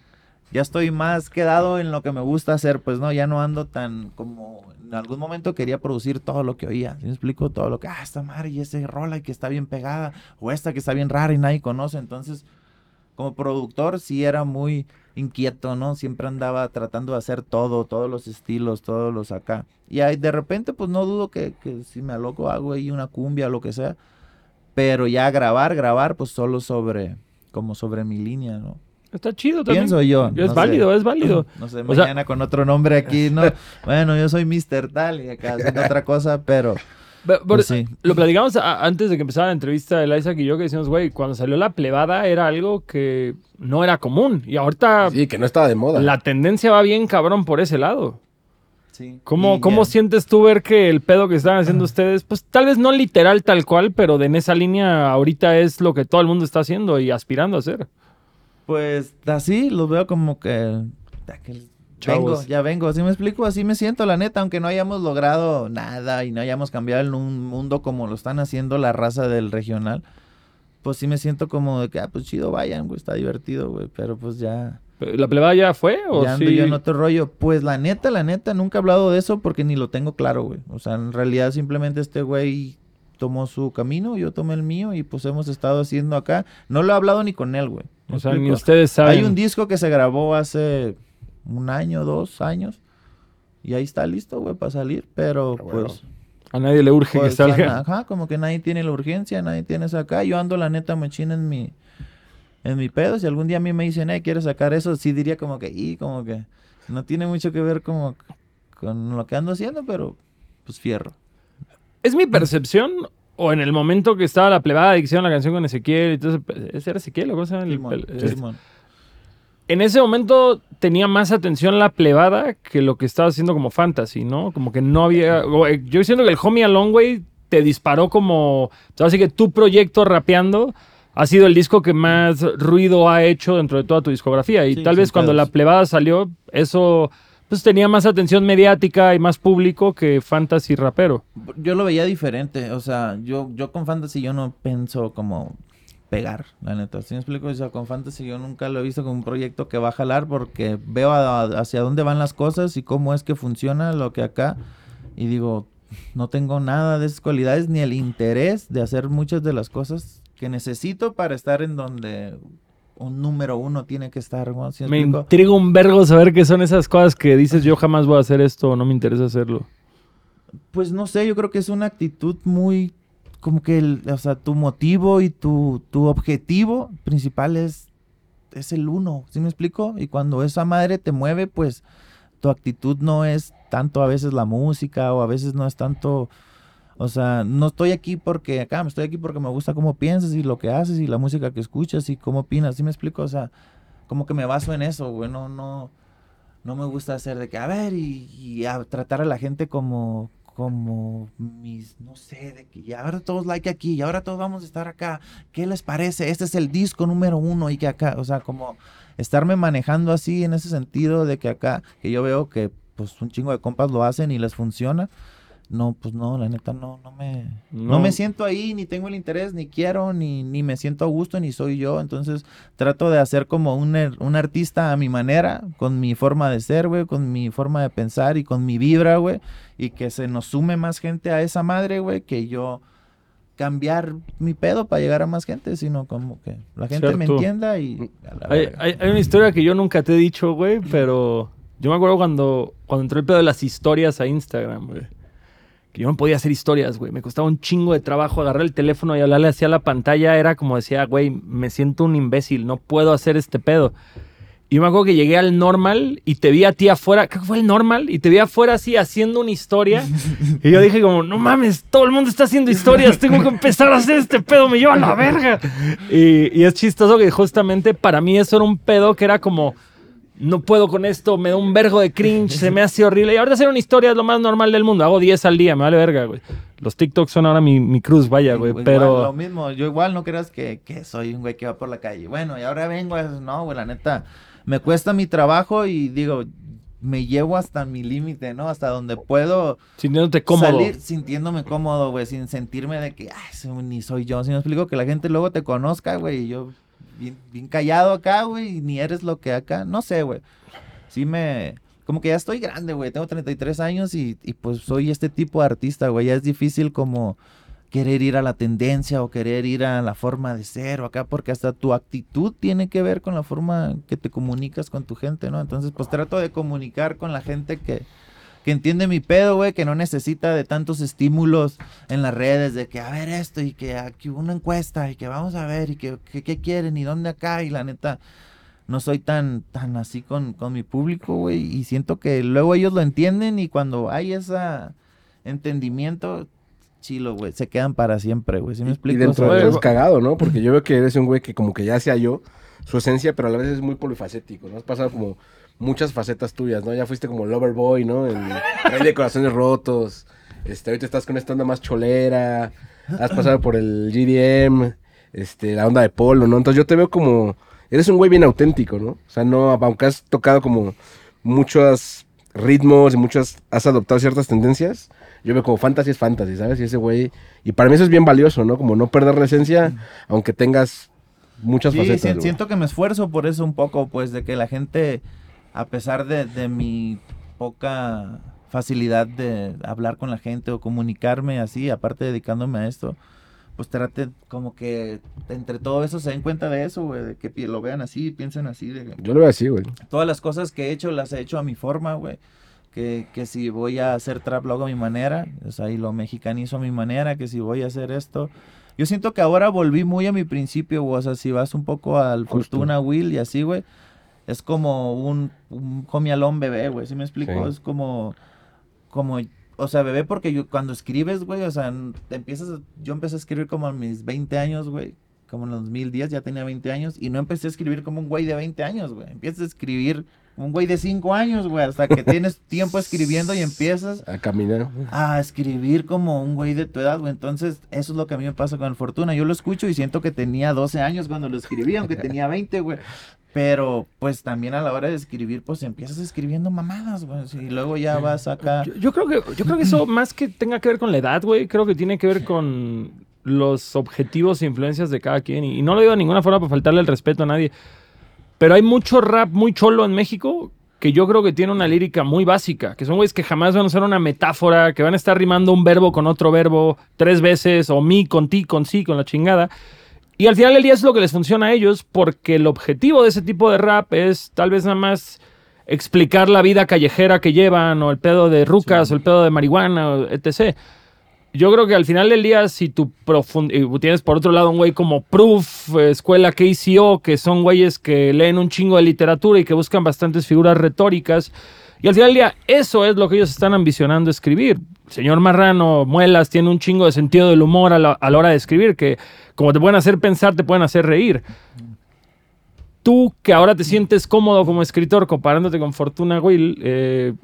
ya estoy más quedado en lo que me gusta hacer, pues no, ya no ando tan como, en algún momento quería producir todo lo que oía, ¿sí me explico? Todo lo que, ah, esta madre y ese rola y que está bien pegada, o esta que está bien rara y nadie conoce, entonces como productor sí era muy inquieto, ¿no? Siempre andaba tratando de hacer todo, todos los estilos, todos los acá. Y ahí de repente, pues no dudo que, que si me aloco hago ahí una cumbia o lo que sea. Pero ya grabar, grabar, pues solo sobre, como sobre mi línea, ¿no? Está chido también. Pienso yo. Es no sé. válido, es válido. No sé, O sea- mañana con otro nombre aquí, ¿no? bueno, yo soy Mr. Tal y acá haciendo otra cosa, pero Pues sí. Lo platicamos a- antes de que empezara la entrevista de Isaac y yo, que decíamos, güey, cuando salió la plebada era algo que no era común. Y ahorita Sí, que no estaba de moda. la tendencia va bien cabrón por ese lado. sí. ¿Cómo, Y cómo sientes tú ver que el pedo que estaban haciendo ustedes, pues tal vez no literal tal cual, pero de en esa línea ahorita es lo que todo el mundo está haciendo y aspirando a hacer? Pues así lo veo como que, que vengo, Chavos. ya vengo, así me explico, así me siento la neta, aunque no hayamos logrado nada y no hayamos cambiado en un mundo como lo están haciendo la raza del regional, pues sí me siento como de que, ah, pues chido, vayan, güey, está divertido, güey, pero pues ya, ¿La plebada ya fue o ya ando sí? yo en otro rollo. Pues la neta, la neta, nunca he hablado de eso porque ni lo tengo claro, güey. O sea, en realidad simplemente este güey tomó su camino, yo tomé el mío y pues hemos estado haciendo acá. No lo he hablado ni con él, güey. ¿Me O sea, ni ustedes saben. Hay un disco que se grabó hace un año, dos años. Y ahí está listo, güey, para salir. Pero pues. A nadie le urge que pues, salga. Ajá, como que nadie tiene la urgencia, nadie tiene eso acá. Yo ando la neta machina en mi, en mi pedo. Si algún día a mí me dicen, hey, ¿quieres sacar eso? Sí diría como que, y como que no tiene mucho que ver como con lo que ando haciendo, pero pues fierro. ¿Es mi percepción o en el momento que estaba la plebada y hicieron la canción con Ezequiel y todo ¿ese era Ezequiel o cosa? El, Simón, el- Simón. En ese momento tenía más atención la plebada que lo que estaba haciendo como fantasy, ¿no? Como que no había... eh, Yo siento que el Homie Along Way te disparó como... Así que tu proyecto rapeando ha sido el disco que más ruido ha hecho dentro de toda tu discografía. Y Sí, tal vez cuando pedos. la plebada salió, eso pues tenía más atención mediática y más público que fantasy rapero. Yo lo veía diferente, o sea, yo, yo con Fantasy yo no pienso como pegar, la neta. ¿Sí me explico? O sea, con Fantasy yo nunca lo he visto como un proyecto que va a jalar porque veo a- hacia dónde van las cosas y cómo es que funciona lo que acá. Y digo, no tengo nada de esas cualidades ni el interés de hacer muchas de las cosas que necesito para estar en donde un número uno tiene que estar. ¿no? ¿Sí me Me intriga un vergo saber qué son esas cosas que dices yo jamás voy a hacer esto o no me interesa hacerlo. Pues no sé, yo creo que es una actitud muy como que, el, o sea, tu motivo y tu, tu objetivo principal es, es el uno, ¿sí me explico? Y cuando esa madre te mueve, pues tu actitud no es tanto a veces la música o a veces no es tanto, o sea, no estoy aquí porque acá, estoy aquí porque me gusta cómo piensas y lo que haces y la música que escuchas y cómo opinas, ¿sí me explico? O sea, como que me baso en eso, güey, no, no, no me gusta hacer de que, a ver, y, y a tratar a la gente como, como mis, no sé, de que y ahora todos like aquí, y ahora todos vamos a estar acá, ¿qué les parece? Este es el disco número uno y que acá, o sea, como estarme manejando así en ese sentido de que acá, que yo veo que pues un chingo de compas lo hacen y les funciona. No, pues no, la neta no, no me, no, No. me siento ahí, ni tengo el interés, ni quiero, ni, ni me siento a gusto, ni soy yo. Entonces trato de hacer como un, er- un artista a mi manera, con mi forma de ser, güey, con mi forma de pensar y con mi vibra, güey. Y que se nos sume más gente a esa madre, güey, que yo cambiar mi pedo para llegar a más gente, sino como que la gente me entienda y... Hay, hay- hay una historia que yo nunca te he dicho, güey, pero yo me acuerdo cuando, cuando entró el pedo de las historias a Instagram, güey. Que yo no podía hacer historias, güey. Me costaba un chingo de trabajo agarrar el teléfono y hablarle hacia la pantalla. Era como decía, güey, me siento un imbécil, no puedo hacer este pedo. Y yo me acuerdo que llegué al normal y te vi a ti afuera, creo que fue el normal, y te vi afuera así haciendo una historia. y yo dije como, no mames, todo el mundo está haciendo historias, tengo que empezar a hacer este pedo, me lleva a la verga. Y, y es chistoso que justamente para mí eso era un pedo que era como, no puedo con esto, me da un vergo de cringe, se me hace horrible. Y ahora hacer una historia es lo más normal del mundo, hago 10 al día, me vale verga, güey. Los TikToks son ahora mi, mi cruz, vaya, güey, pero... lo mismo, yo igual no creas que, que soy un güey que va por la calle. Bueno, y ahora vengo, a- no, güey, la neta, me cuesta mi trabajo y digo, me llevo hasta mi límite, ¿no? Hasta donde puedo Sintiéndote cómodo. salir sintiéndome cómodo, güey, sin sentirme de que, ay, ni soy yo. Si me explico, que la gente luego te conozca, güey, y yo bien, bien callado acá, güey, y ni eres lo que acá, no sé, güey. Sí me... Como que ya estoy grande, güey. Tengo 33 años y, y pues soy este tipo de artista, güey. Ya es difícil como querer ir a la tendencia o querer ir a la forma de ser o acá, porque hasta tu actitud tiene que ver con la forma que te comunicas con tu gente, ¿no? Entonces, pues trato de comunicar con la gente que, que entiende mi pedo, güey, que no necesita de tantos estímulos en las redes, de que a ver esto y que aquí una encuesta y que vamos a ver y que que- qué quieren y dónde acá y la neta no soy tan tan así con, con mi público, güey, y siento que luego ellos lo entienden y cuando hay ese entendimiento, chilo, güey, se quedan para siempre, güey, ¿sí me Y explico? dentro O sea, de Oye, es cagado, ¿no? Porque yo veo que eres un güey que como que ya sea yo, su esencia, pero a la vez es muy polifacético, ¿no? Has pasado como muchas facetas tuyas, ¿no? Ya fuiste como lover boy, ¿no? Rey de corazones rotos. Este, ahorita estás con esta onda más cholera. Has pasado por el GDM, este, la onda de polo, ¿no? Entonces yo te veo como eres un güey bien auténtico, ¿no? O sea, no aunque has tocado como muchos ritmos y muchas has adoptado ciertas tendencias, yo veo como fantasy es fantasy, ¿sabes? Y ese güey y para mí eso es bien valioso, ¿no? Como no perder la esencia aunque tengas muchas Sí, facetas. güey. siento que me esfuerzo por eso un poco, pues, de que la gente, a pesar de, de mi poca facilidad de hablar con la gente o comunicarme así, aparte dedicándome a esto, pues trate como que entre todo eso se den cuenta de eso, güey, de que lo vean así, piensen así, de Yo lo veo así, güey. todas las cosas que he hecho las he hecho a mi forma, güey. Que, que si voy a hacer trap lo hago a mi manera, o sea, y lo mexicanizo a mi manera, que si voy a hacer esto. Yo siento que ahora volví muy a mi principio, güey, o sea, si vas un poco al Justo. Fortuna Will y así, güey, es como un, un comialón bebé, güey, ¿sí me explico? Sí. Es como, como, o sea, bebé porque yo, cuando escribes, güey, o sea, te empiezas, yo empecé a escribir como a mis 20 años, güey, como en los 2010, ya tenía 20 años, y no empecé a escribir como un güey de 20 años, güey, empiezas a escribir un güey de 5 años, güey, hasta que tienes tiempo escribiendo y empiezas A caminar. a escribir como un güey de tu edad, güey. Entonces, eso es lo que a mí me pasa con el Fortuna. Yo lo escucho y siento que tenía 12 años cuando lo escribí, aunque tenía 20, güey. Pero, pues, también a la hora de escribir, pues, empiezas escribiendo mamadas, güey. Y luego ya vas acá... Yo, yo creo que, yo creo que eso más que tenga que ver con la edad, güey, creo que tiene que ver con los objetivos e influencias de cada quien. Y, y no lo digo de ninguna forma para faltarle el respeto a nadie. Pero hay mucho rap muy cholo en México que yo creo que tiene una lírica muy básica, que son güeyes que jamás van a usar una metáfora, que van a estar rimando un verbo con otro verbo tres veces, o mi con ti, con sí, con la chingada. Y al final del día es lo que les funciona a ellos, porque el objetivo de ese tipo de rap es tal vez nada más explicar la vida callejera que llevan, o el pedo de rucas, o el pedo de marihuana, etc. Yo creo que al final del día, si tú tienes por otro lado un güey como Proof, Escuela KCO, que son güeyes que leen un chingo de literatura y que buscan bastantes figuras retóricas, y al final del día, eso es lo que ellos están ambicionando escribir. El señor Marrano, Muelas, tiene un chingo de sentido del humor a la, a la hora de escribir, que como te pueden hacer pensar, te pueden hacer reír. Tú, que ahora te sientes cómodo como escritor comparándote con Fortuna Will, eh,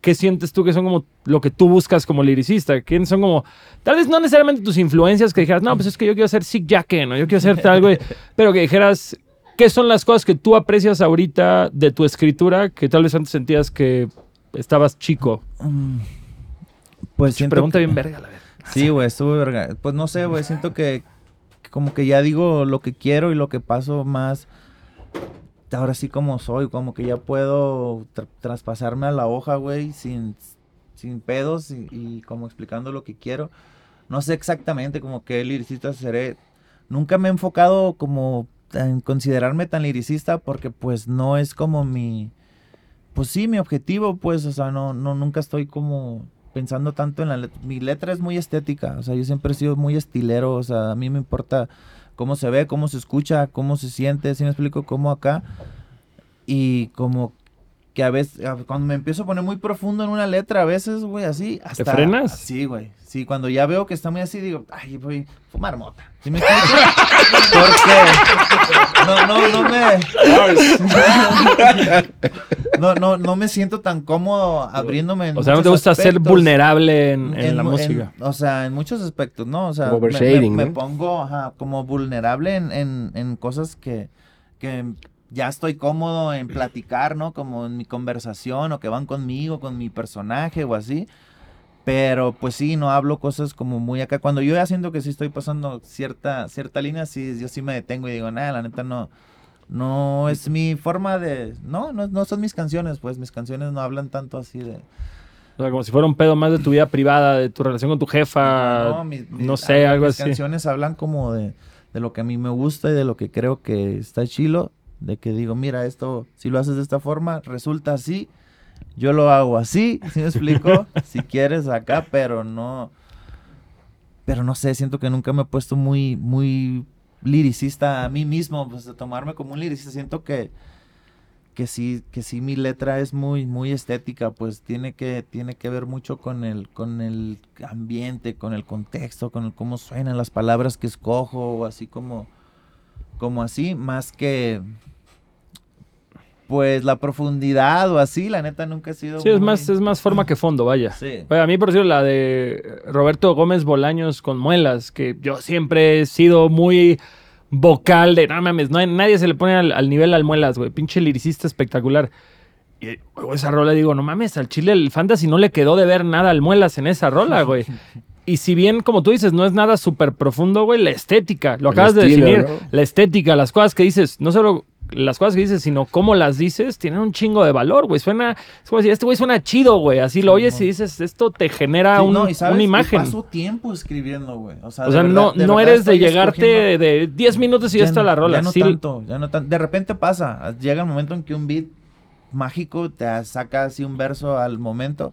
¿qué sientes tú que son como lo que tú buscas como liricista? ¿Quiénes son como, tal vez no necesariamente tus influencias que dijeras, no, pues es que yo quiero ser Sick Jacken, o yo quiero ser tal, güey, pero que dijeras, ¿qué son las cosas que tú aprecias ahorita de tu escritura que tal vez antes sentías que estabas chico? mm, Pues siento Pregunta que- bien verga, la verdad. Sí, güey, estuvo verga. Pues no sé, güey, siento que, que como que ya digo lo que quiero y lo que paso más ahora sí como soy, como que ya puedo tra- traspasarme a la hoja, güey, sin, sin pedos y, y como explicando lo que quiero. No sé exactamente como qué liricista seré. Nunca me he enfocado como en considerarme tan liricista porque pues no es como mi pues sí, mi objetivo, pues, o sea, no, no, nunca estoy como pensando tanto en la letra. Mi letra es muy estética, o sea, yo siempre he sido muy estilero, o sea, a mí me importa cómo se ve, cómo se escucha, cómo se siente, si me explico, cómo acá. Y como que a veces, cuando me empiezo a poner muy profundo en una letra, a veces, güey, así, hasta... frenas? Sí, güey. Sí, cuando ya veo que está muy así, digo, ay, voy a fumar mota. ¿Sí me explico? Porque no, no, no me... No, no, no me siento tan cómodo abriéndome en O sea, no te gusta ser vulnerable en, en la música. o sea, en muchos aspectos, ¿no? O sea, Como me- pongo ajá, como vulnerable en, en, en cosas que, que ya estoy cómodo en platicar, ¿no? Como en mi conversación o que van conmigo, con mi personaje o así. Pero pues sí, no hablo cosas como muy acá. Cuando yo ya siento que sí estoy pasando cierta, cierta línea, sí, yo sí me detengo y digo, nada, la neta no, no es mi forma de... No, no, no son mis canciones, pues mis canciones no hablan tanto así de... O sea, como si fuera un pedo más de tu vida privada, de tu relación con tu jefa, no, mis- mis- sé, algo mis así. canciones hablan como de, de lo que a mí me gusta y de lo que creo que está chilo. De que digo, mira, esto, si lo haces de esta forma, resulta así. Yo lo hago así, ¿sí me explico? si quieres acá, pero no. Pero no sé, siento que nunca me he puesto muy, muy liricista a mí mismo, pues de tomarme como un liricista. Siento que, que sí, que sí mi letra es muy, muy estética, pues tiene que, tiene que ver mucho con el, con el ambiente, con el contexto, con el cómo suenan las palabras que escojo, o así como, como así, más que pues la profundidad o así, la neta nunca ha sido. Sí, es más, es más forma que fondo, vaya. Sí. Oye, a mí, por cierto, la de Roberto Gómez Bolaños con Muelas, que yo siempre he sido muy vocal de, no mames, no hay- nadie se le pone al, al nivel al Muelas, güey, pinche liricista espectacular. Y esa rola digo, no mames, al Chile el Fantasy no le quedó de ver nada al Muelas en esa rola, güey. Y si bien, como tú dices, no es nada súper profundo, güey, la estética, lo acabas de definir, ¿no? la estética, las cosas que dices, no solo las cosas que dices, sino cómo las dices, tienen un chingo de valor, güey. Suena, es como decir, este güey suena chido, güey. Así lo oyes y dices, esto te genera Sí, un- no, y sabes, una imagen. paso tiempo escribiendo, güey. O sea, O de sea, verdad- no, no eres de llegarte escogiendo- de 10 minutos y ya, está no- la rola. Ya no Sí, tanto, ya no tan- De repente pasa. Llega el momento en que un beat mágico te saca así un verso al momento.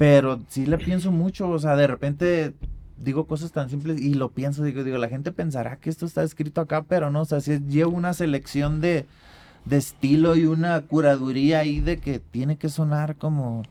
Pero sí le pienso mucho. O sea, de repente digo cosas tan simples y lo pienso. Digo, digo, la gente pensará que esto está escrito acá, pero no. O sea, sí llevo una selección de, de estilo y una curaduría ahí de que tiene que sonar como.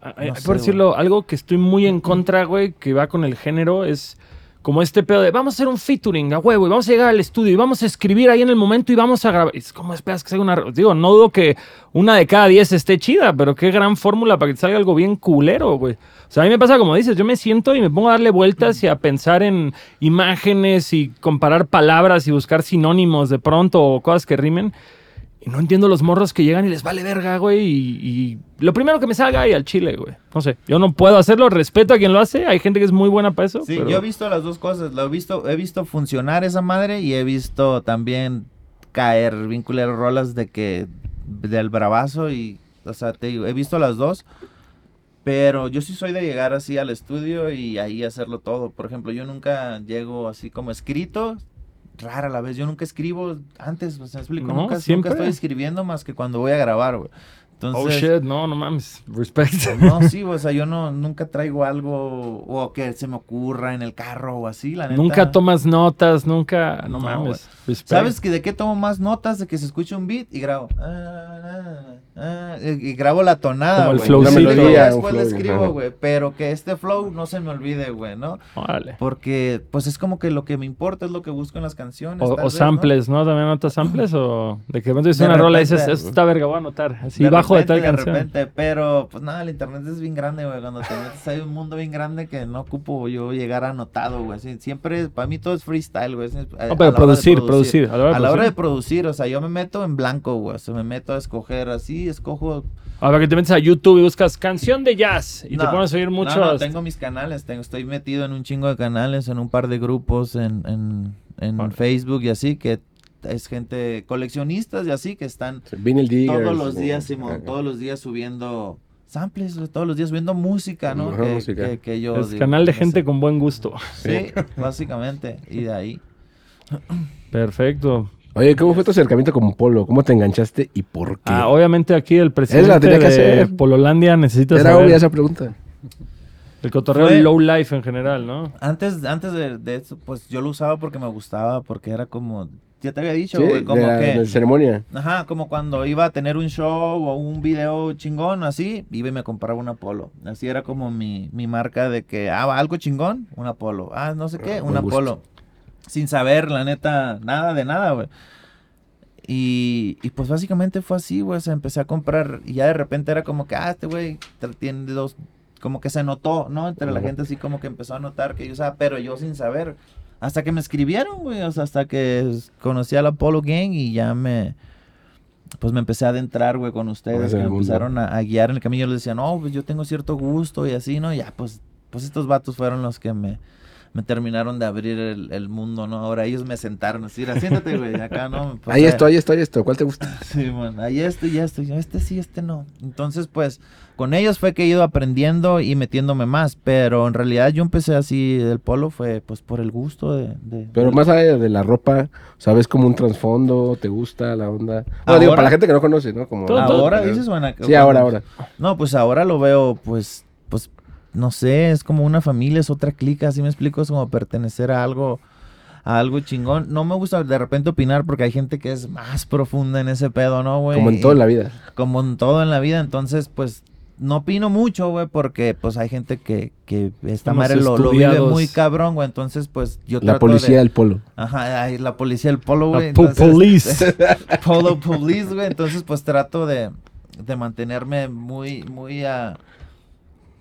Sé, por decirlo, algo que estoy muy en contra, güey, que va con el género, es como este pedo de vamos a hacer un featuring a huevo y vamos a llegar al estudio y vamos a escribir ahí en el momento y vamos a grabar. Es como esperas que salga una. ro-?" Digo, no dudo que una de cada diez esté chida, pero qué gran fórmula para que salga algo bien culero, güey. O sea, a mí me pasa como dices, yo me siento y me pongo a darle vueltas y a pensar en imágenes y comparar palabras y buscar sinónimos de pronto o cosas que rimen. Y no entiendo los morros que llegan y les vale verga, güey. Y, y lo primero que me salga ahí al chile, güey. No sé, yo no puedo hacerlo. Respeto a quien lo hace. Hay gente que es muy buena para eso. Sí, pero- yo he visto las dos cosas. Lo he visto, he visto funcionar esa madre y he visto también caer, vincular rolas de que del bravazo y, o sea, te digo, he visto las dos. Pero yo sí soy de llegar así al estudio y ahí hacerlo todo. Por ejemplo, yo nunca llego así como escrito. Rara la vez, yo nunca escribo antes, pues, ¿me explico? No, nunca, nunca estoy escribiendo más que cuando voy a grabar, güey. Entonces, Oh shit, no, no mames. Respect. no, sí, o sea, yo no, nunca traigo algo o que se me ocurra en el carro o así, la neta. nunca tomas notas, nunca. No, No, mames. Respect. ¿Sabes que de qué tomo más notas? De que se escucha un beat y grabo. ah, ah, ah, y, y grabo la tonada, Como el melodía, Un después flow, escribo, güey. Pero que este flow no se me olvide, güey, ¿no? Órale. Porque, pues es como que lo que me importa es lo que busco en las canciones. O, tal o vez, ¿no? samples, ¿no? ¿También notas samples? ¿O de que de repente dices De una rola y repente. dices, esto está verga, voy a anotar? Así De bajo repente, de tal canción. repente, pero pues nada, el internet es bien grande, güey. Cuando te metes hay un mundo bien grande que no ocupo yo llegar anotado, güey. Sí, siempre, para mí todo es freestyle, güey. A- No, pero hora de producir, producir. A la hora de A la hora de producir. producir, o sea, yo me meto en blanco, güey. O sea, me meto a escoger así, escojo. A ver, que te metes a YouTube y buscas canción de jazz y te No, pones a oír no, muchos. No, tengo mis canales, tengo, estoy metido en un chingo de canales, en un par de grupos, en, en, en. Facebook y así, que es gente, coleccionistas y así, que están todos los días, Simón, todos los días subiendo samples, todos los días subiendo música, ¿no? Que, música. que- que yo es digo, canal de no gente sé. con buen gusto. Sí, básicamente, y de ahí. Perfecto. Oye, ¿cómo fue tu acercamiento con Polo? ¿Cómo te enganchaste y por qué? Ah, obviamente aquí el presidente la tenía que de hacer. Pololandia necesita Era saber obvia esa pregunta. el cotorreo Fue- low life en general, ¿no? Antes, antes de, de eso, pues yo lo usaba porque me gustaba, porque era como, ya te había dicho, Sí, güey, como de la, que... de ceremonia. Ajá, como cuando iba a tener un show o un video chingón, así, iba y me compraba un Apolo. Así era como mi, mi marca de que, ah, algo chingón, un Apolo. Ah, no sé qué, Ah, un buen gusto. Apolo. Sin saber, la neta, nada de nada, güey. Y, y pues básicamente fue así, güey. O sea, empecé a comprar y ya de repente era como que, ah, este güey tiene dos, como que se notó, ¿no? Entre la gente así como que empezó a notar que yo usaba, pero yo sin saber. Hasta que me escribieron, güey. O sea, hasta que conocí a la Polo Gang y ya me. Pues me empecé a adentrar, güey, con ustedes. Me empezaron a, a guiar en el camino. Yo les decía, no, pues yo tengo cierto gusto y así, ¿no? Ya, pues, pues estos vatos fueron los que me, me terminaron de abrir el, el mundo, ¿no? Ahora ellos me sentaron así, "Mira, siéntate, güey, acá, ¿no? Pues, ahí esto, ahí esto, ahí esto. ¿Cuál te gusta? Sí, man, ahí esto y esto, este sí, este no. Entonces, pues, con ellos fue que he ido aprendiendo y metiéndome más, pero en realidad yo empecé así del polo fue pues por el gusto de... de- Pero más allá de la ropa, ¿sabes como un trasfondo? ¿Te gusta la onda? Bueno, digo, Ahora- para la gente que no conoce, ¿no? Como ¿Ahora dices o en aqu- Sí, ahora, ahora. No, pues ahora lo veo, pues, pues, no sé, es como una familia, es otra clica, así me explico, es como pertenecer a algo, a algo chingón. No me gusta de repente opinar porque hay gente que es más profunda en ese pedo, ¿no, güey? Como en Y- toda la vida. como en todo en la vida, entonces pues no opino mucho, güey, porque pues hay gente que, que esta madre lo, lo vive muy cabrón, güey, entonces pues yo La trato policía de... del polo. Ajá, ay, la policía del polo, güey. Po- police. Polo police, güey, entonces pues trato de, de mantenerme muy, muy a...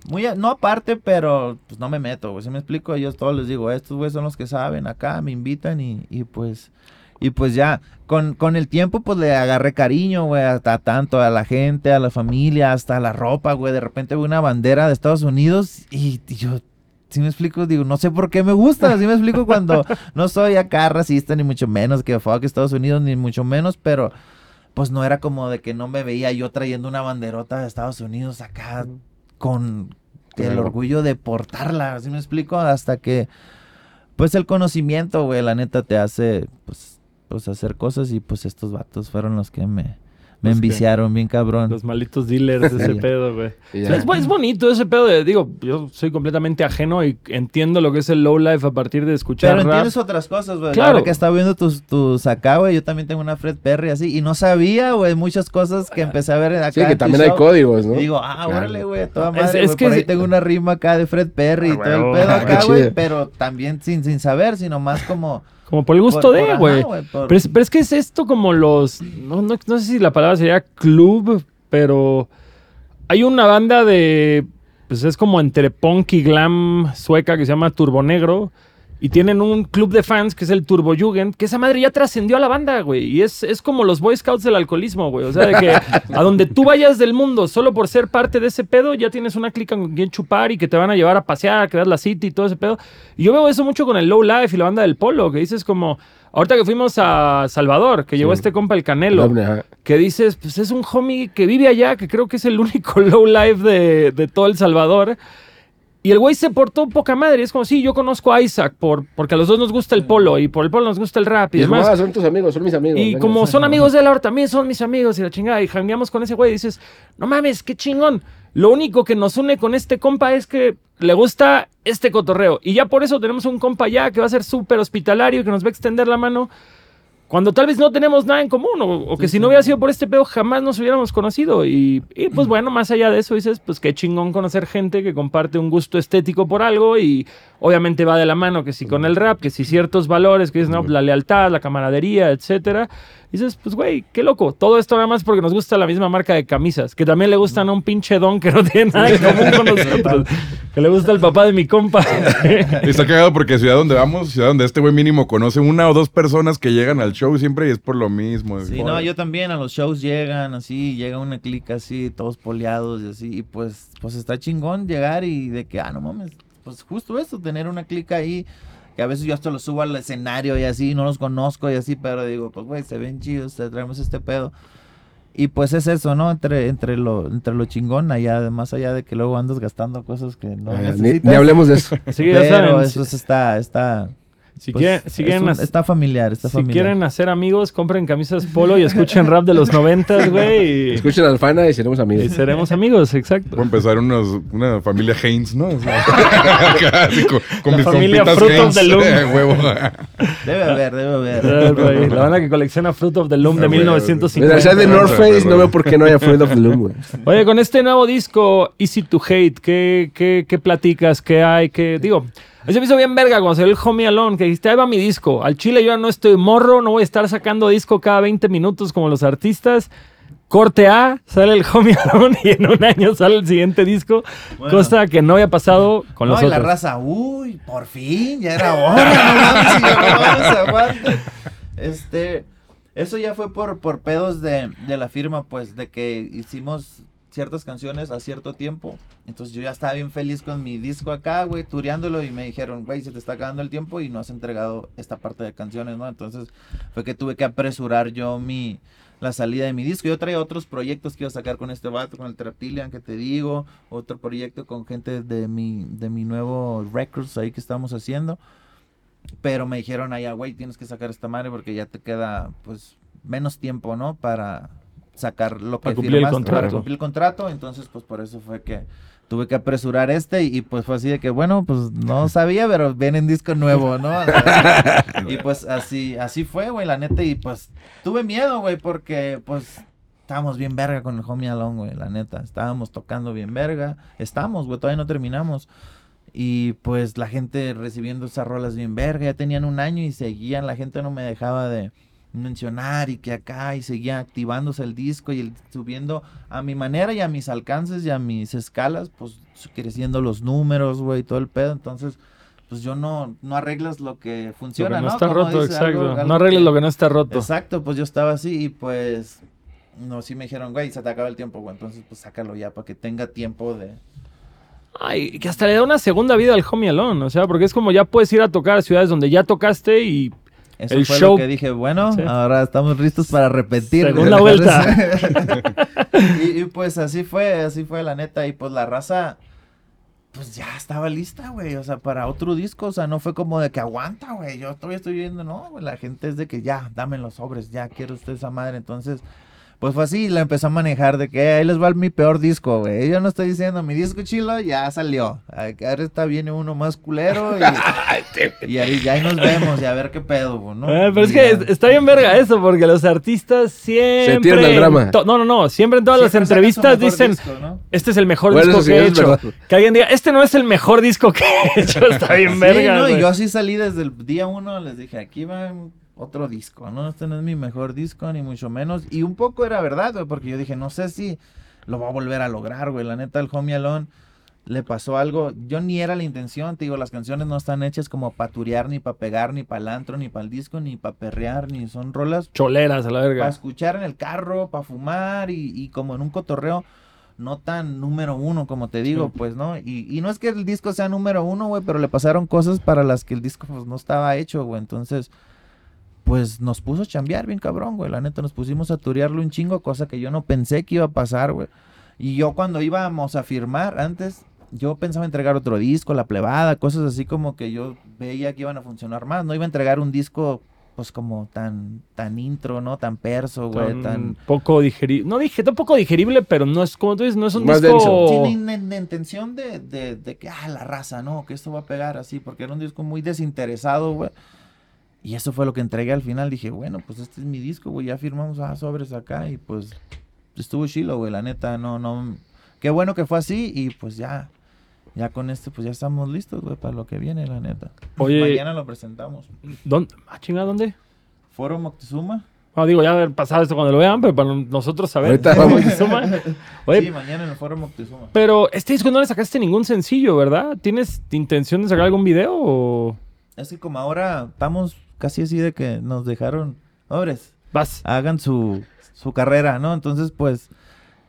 Muy no aparte, pero pues no me meto, güey. Si me explico, yo todos les digo, estos güey son los que saben acá, me invitan y, y pues y pues ya, con, con el tiempo pues le agarré cariño, güey, hasta tanto a la gente, a la familia, hasta a la ropa, güey. De repente veo una bandera de Estados Unidos y, y yo, si me explico, digo, no sé por qué me gusta, así me explico cuando no soy acá racista, ni mucho menos que fuck Estados Unidos, ni mucho menos, pero pues no era como de que no me veía yo trayendo una banderota de Estados Unidos acá con el orgullo de portarla, así me explico, hasta que pues el conocimiento, güey, la neta te hace pues pues hacer cosas y pues estos vatos fueron los que me me enviciaron bien cabrón. Los malitos dealers de ese pedo, güey. es, bonito ese pedo de, digo, yo soy completamente ajeno y entiendo lo que es el low life a partir de escuchar Pero entiendes otras cosas, güey. Claro. que estaba viendo tus, tus acá, güey, yo también tengo una Fred Perry así y no sabía, güey, muchas cosas que empecé a ver acá. Sí, que también hay códigos, ¿no? Y digo, ah, órale, güey, toda madre, es, que por ahí tengo una rima acá de Fred Perry y ah, todo el pedo acá, güey, pero también sin, sin saber, sino más como... Como por el gusto de, güey. Pero, es, que es esto como los. No, no, no sé si la palabra sería club, pero. Hay una banda de. Pues es como entre punk y glam sueca que se llama Turbo Negro. Y tienen un club de fans que es el Turbo Jugend, que esa madre ya trascendió a la banda, güey. Y es, es como los Boy Scouts del alcoholismo, güey. O sea, de que a donde tú vayas del mundo solo por ser parte de ese pedo, ya tienes una clica con quien chupar y que te van a llevar a pasear, que das la city y todo ese pedo. Y yo veo eso mucho con el Low Life y la banda del Polo, que dices como, ahorita que fuimos a Salvador, que llegó este compa el Canelo, que dices, pues es un homie que vive allá, que creo que es el único Low Life de, de todo El Salvador. Y el güey se portó poca madre. Es como, sí, yo conozco a Isaac por, porque a los dos nos gusta el polo y por el polo nos gusta el rap y, demás. son tus amigos, son mis amigos. Y como son amigos de la también son mis amigos y la chingada. Y jangueamos con ese güey y dices, no mames, qué chingón. Lo único que nos une con este compa es que le gusta este cotorreo. Y ya por eso tenemos un compa ya que va a ser súper hospitalario y que nos va a extender la mano cuando tal vez no tenemos nada en común, o, que si no hubiera sido por este pedo jamás nos hubiéramos conocido. Y, pues bueno, más allá de eso dices, pues qué chingón conocer gente que comparte un gusto estético por algo y obviamente va de la mano que si con el rap, que si ciertos valores, que es no, la lealtad, la camaradería, etcétera. Dices, pues güey, qué loco. Todo esto nada más porque nos gusta la misma marca de camisas, que también le gustan a un pinche don que no tiene nada en común con nosotros, que le gusta el papá de mi compa. Está cagado porque ciudad donde vamos, ciudad donde este güey mínimo conoce una o dos personas que llegan al show siempre y es por lo mismo. Sí, no, yo también a los shows llegan así, llega una clica así, todos poleados y así, y pues, pues está chingón llegar y de que, ah, no mames, pues justo eso, tener una clica ahí, que a veces yo hasta lo subo al escenario y así, no los conozco y así, pero digo, pues güey, se ven chidos, te traemos este pedo. Y pues es eso, ¿no? Entre, entre, lo, entre lo chingón, allá, más allá de que luego andas gastando cosas que no eh, necesitas. Ni, hablemos de eso. Sí, pero eso está, está, si quieren, si quieren está familiar, está si quieren hacer amigos, compren camisas polo y escuchen rap de los noventas, güey. Escuchen Alfana y seremos amigos. Y seremos amigos, exacto. Voy a empezar unos, una familia Haynes, ¿no? con, La familia Fruit of the Loom. debe haber, debe haber. La banda que colecciona Fruit of the Loom de 1950. Mira, de North Face, no veo por qué no haya Fruit of the Loom, güey. Oye, con este nuevo disco, Easy to Hate, ¿qué, qué, qué platicas? ¿Qué hay? ¿Qué, digo... Eso me hizo bien verga cuando salió el Homie Alone, que dijiste, ahí va mi disco. Al chile yo ya no estoy morro, no voy a estar sacando disco cada 20 minutos como los artistas. Corte A, sale el Homie Alone y en un año sale el siguiente disco. cosa que no había pasado con los otros. la raza, uy, por fin, ya era hora, no mames, Este, eso ya fue por, por pedos de, de la firma, pues, de que hicimos ciertas canciones a cierto tiempo. Entonces yo ya estaba bien feliz con mi disco acá, güey, tureándolo y me dijeron, güey, se te está acabando el tiempo y no has entregado esta parte de canciones, ¿no? Entonces fue que tuve que apresurar yo mi la salida de mi disco. Yo traía otros proyectos que iba a sacar con este vato, con el Traptilian que te digo, otro proyecto con gente de mi de mi nuevo records ahí que estamos haciendo. Pero me dijeron allá, güey, tienes que sacar esta madre porque ya te queda pues menos tiempo, ¿no? Para sacar lo que cumplir el contrato. para cumplir el contrato, entonces pues por eso fue que tuve que apresurar este y, pues fue así de que bueno, pues no sabía, pero viene en disco nuevo, ¿no? y pues así así fue, güey, la neta y pues tuve miedo, güey, porque pues estábamos bien verga con el Homie Alone, güey, la neta, estábamos tocando bien verga, estamos, güey, todavía no terminamos. Y pues la gente recibiendo esas rolas bien verga, ya tenían un año y seguían, la gente no me dejaba de, mencionar y que acá y seguía activándose el disco y subiendo a mi manera y a mis alcances y a mis escalas, pues creciendo los números, güey, todo el pedo. Entonces, pues yo no, no arreglas lo que funciona, no, está roto, exacto. no arregles lo que no está roto. Exacto, pues yo estaba así y pues, no, sí me dijeron, güey, se te acaba el tiempo, güey, entonces pues sácalo ya para que tenga tiempo de Ay, que hasta le da una segunda vida al Homie Alone, o sea, porque es como ya puedes ir a tocar a ciudades donde ya tocaste y Eso El fue show- lo que dije, bueno, Sí. ahora estamos listos para repetir. Segunda vuelta. y, y, pues así fue, así fue la neta. Y pues la raza, pues ya estaba lista, güey. O sea, para otro disco. O sea, no fue como de que aguanta, güey. Yo todavía estoy viendo, no, güey. La gente es de que ya, dame los sobres, ya quiero usted esa madre. Entonces, pues fue así. La empezó a manejar de que "Eh, ahí les va mi peor disco, güey. Yo no estoy diciendo, mi disco chilo ya salió. Ahora está viene uno más culero. Y, y ahí, ya ahí nos vemos y a ver qué pedo, güey, ¿no? Ah, pero es Y que ya. está bien verga eso, porque los artistas siempre... tiran al drama. No, no, no. Siempre en todas Siempre las entrevistas dicen, disco, ¿no? este es el mejor Bueno, disco sí, que he hecho. verdad. Que alguien diga, este no es el mejor disco que he hecho. Está bien Sí, verga, no, y güey. yo así salí desde el día uno, les dije, aquí va otro disco, ¿no? Este no es mi mejor disco, ni mucho menos. Y un poco era verdad, güey, porque yo dije, no sé si lo va a volver a lograr, güey. La neta, el Homie Alone le pasó algo. Yo ni era la intención, te digo, las canciones no están hechas como para turear, ni para pegar, ni para el antro, ni para el disco, ni para perrear, ni son rolas Choleras a la para verga. escuchar en el carro, para fumar y, y como en un cotorreo no tan número uno, como te digo, pues, ¿no? Y, y no es que el disco sea número uno, güey, pero le pasaron cosas para las que el disco pues, no estaba hecho, güey. Entonces, pues nos puso a chambear bien cabrón, güey. La neta, nos pusimos a turearlo un chingo, cosa que yo no pensé que iba a pasar, güey. Y yo cuando íbamos a firmar antes, yo pensaba entregar otro disco, La Plebada, cosas así como que yo veía que iban a funcionar más. No iba a entregar un disco, pues como tan, tan intro, ¿no? Tan perso, güey, Tan tan... poco digerible. No dije, tampoco digerible, pero no es, como tú dices, no es un Más disco... denso. Sí, ni intención de, de, de que, ah, la raza, no, que esto va a pegar así, porque era un disco muy desinteresado, güey. Y eso fue lo que entregué al final. Dije, bueno, pues este es mi disco, güey, ya firmamos a sobres acá y pues estuvo chilo, güey, la neta, no, no. Qué bueno que fue así y pues ya, ya con este, pues ya estamos listos, güey, para lo que viene, la neta. Oye- Mañana lo presentamos. ¿Dónde? Ah, chinga, ¿dónde? Foro Moctezuma. No, digo, ya haber pasado esto cuando lo vean, pero para nosotros saber. Ahorita. Oye, sí, mañana en el Foro Moctezuma. pero este disco no le sacaste ningún sencillo, ¿verdad? ¿Tienes intención de sacar algún video o Es que como ahora estamos casi así de que nos dejaron, pobres, vas? hagan su, su carrera, ¿no? Entonces, pues,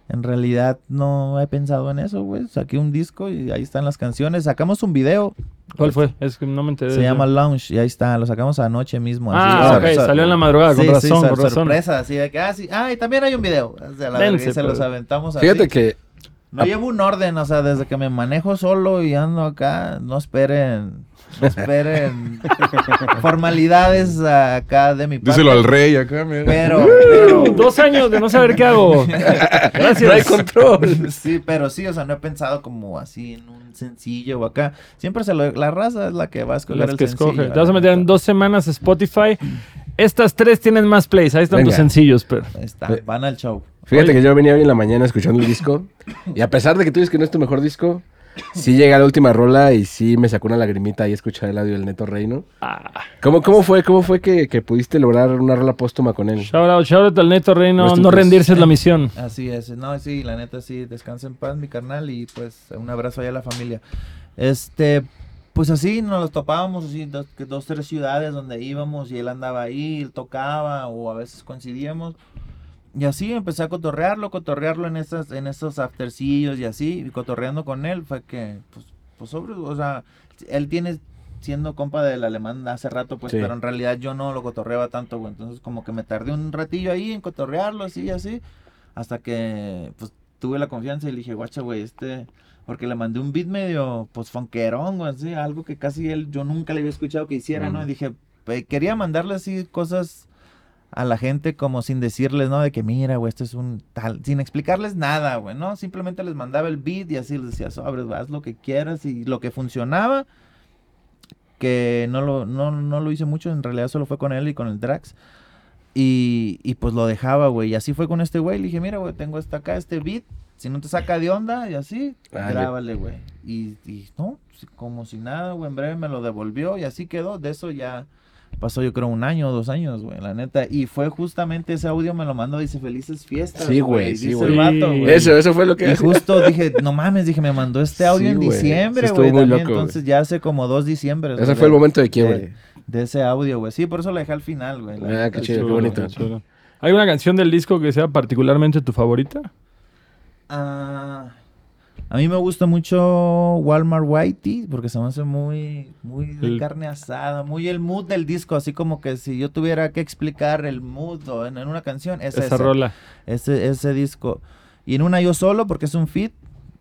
en realidad no he pensado en eso, güey. Saqué un disco y ahí están las canciones. Sacamos un video, ¿Cuál fue? Es que no me enteré. se llama. Lounge, y ahí está, lo sacamos anoche mismo. Ah, así, ok, sor- salió en la madrugada, con Sí, razón, sí, sor- con razón. sorpresa, así de que, ah, sí, ah, y también hay un video. O sea, la Dense, se los aventamos así. Fíjate que No llevo un orden, o sea, desde que me manejo solo y ando acá, no esperen, esperen formalidades acá de mi parte. Díselo al rey acá, mira. Pero, pero, Dos años de no saber qué hago. Gracias. no hay control. sí, pero sí, o sea, no he pensado como así en un sencillo o acá. Siempre se lo, la raza es la que va a escoger Las el que sencillo. escoge. Te vas a meter en dos semanas Spotify. Estas tres tienen más plays. Ahí están tus sencillos, pero. Ahí está, van al show. Fíjate Oye. que yo venía hoy en la mañana escuchando el disco. Y a pesar de que tú dices que no es tu mejor disco, sí llega la última rola y sí me sacó una lagrimita ahí escuchar el audio del Neto Reino. Ah, ¿Cómo, cómo fue, cómo fue que, que pudiste lograr una rola póstuma con él? shout out, shout out al Neto Reino. No rendirse es la misión. Así es, no, sí, la neta sí, descansa en paz mi carnal y pues un abrazo allá a la familia. Este, pues así nos los topábamos, así, dos, que dos, tres ciudades donde íbamos y él andaba ahí, él tocaba o a veces coincidíamos. Y así empecé a cotorrearlo, cotorrearlo en esas, en esos aftercillos y así, y cotorreando con él fue que, pues, pues sobre, o sea, él tiene siendo compa del alemán hace rato, pues, Sí. pero en realidad yo no lo cotorreaba tanto, güey. Entonces como que me tardé un ratillo ahí en cotorrearlo, así y así, hasta que, pues, tuve la confianza y le dije, guacha, güey, este, porque le mandé un beat medio, pues, fonquerón, güey, así, algo que casi él, yo nunca le había escuchado que hiciera, ¿no? Mm. Y dije, "Pe- quería mandarle así cosas a la gente como sin decirles, ¿no? De que mira, güey, esto es un tal, sin explicarles nada, güey, ¿no? Simplemente les mandaba el beat y así les decía, sobres, güey, haz lo que quieras y lo que funcionaba, que no lo, no, no lo hice mucho, en realidad solo fue con él y con el Drax. Y, y pues lo dejaba, güey. Y así fue con este güey. Le dije, mira, güey, tengo esta acá, este beat. Si no te saca de onda y así, Ah, grábale, güey. Y, y no, como si nada, güey. En breve me lo devolvió y así quedó. De eso ya pasó, yo creo, un año o dos años, güey, la neta. Y fue justamente ese audio me lo mandó. Dice, felices fiestas. Sí, güey, sí, güey. el vato, güey. Eso, eso fue lo que Y justo dije, no mames, dije, me mandó este audio Sí, en güey. diciembre, güey. muy también. loco, güey. Entonces ya hace como dos diciembre. Ese fue el momento de quiebre. De ese audio, güey. Sí, por eso lo dejé al final, güey. Ah, qué chido, qué bonito. ¿Hay una canción del disco que sea particularmente tu favorita? Ah, A mí me gusta mucho Walmart Whitey porque se me hace muy, muy de El- carne asada, muy el mood del disco, así como que si yo tuviera que explicar el mood en, en una canción, es Esa ese, rola. ese, ese disco. Y en una yo solo porque es un fit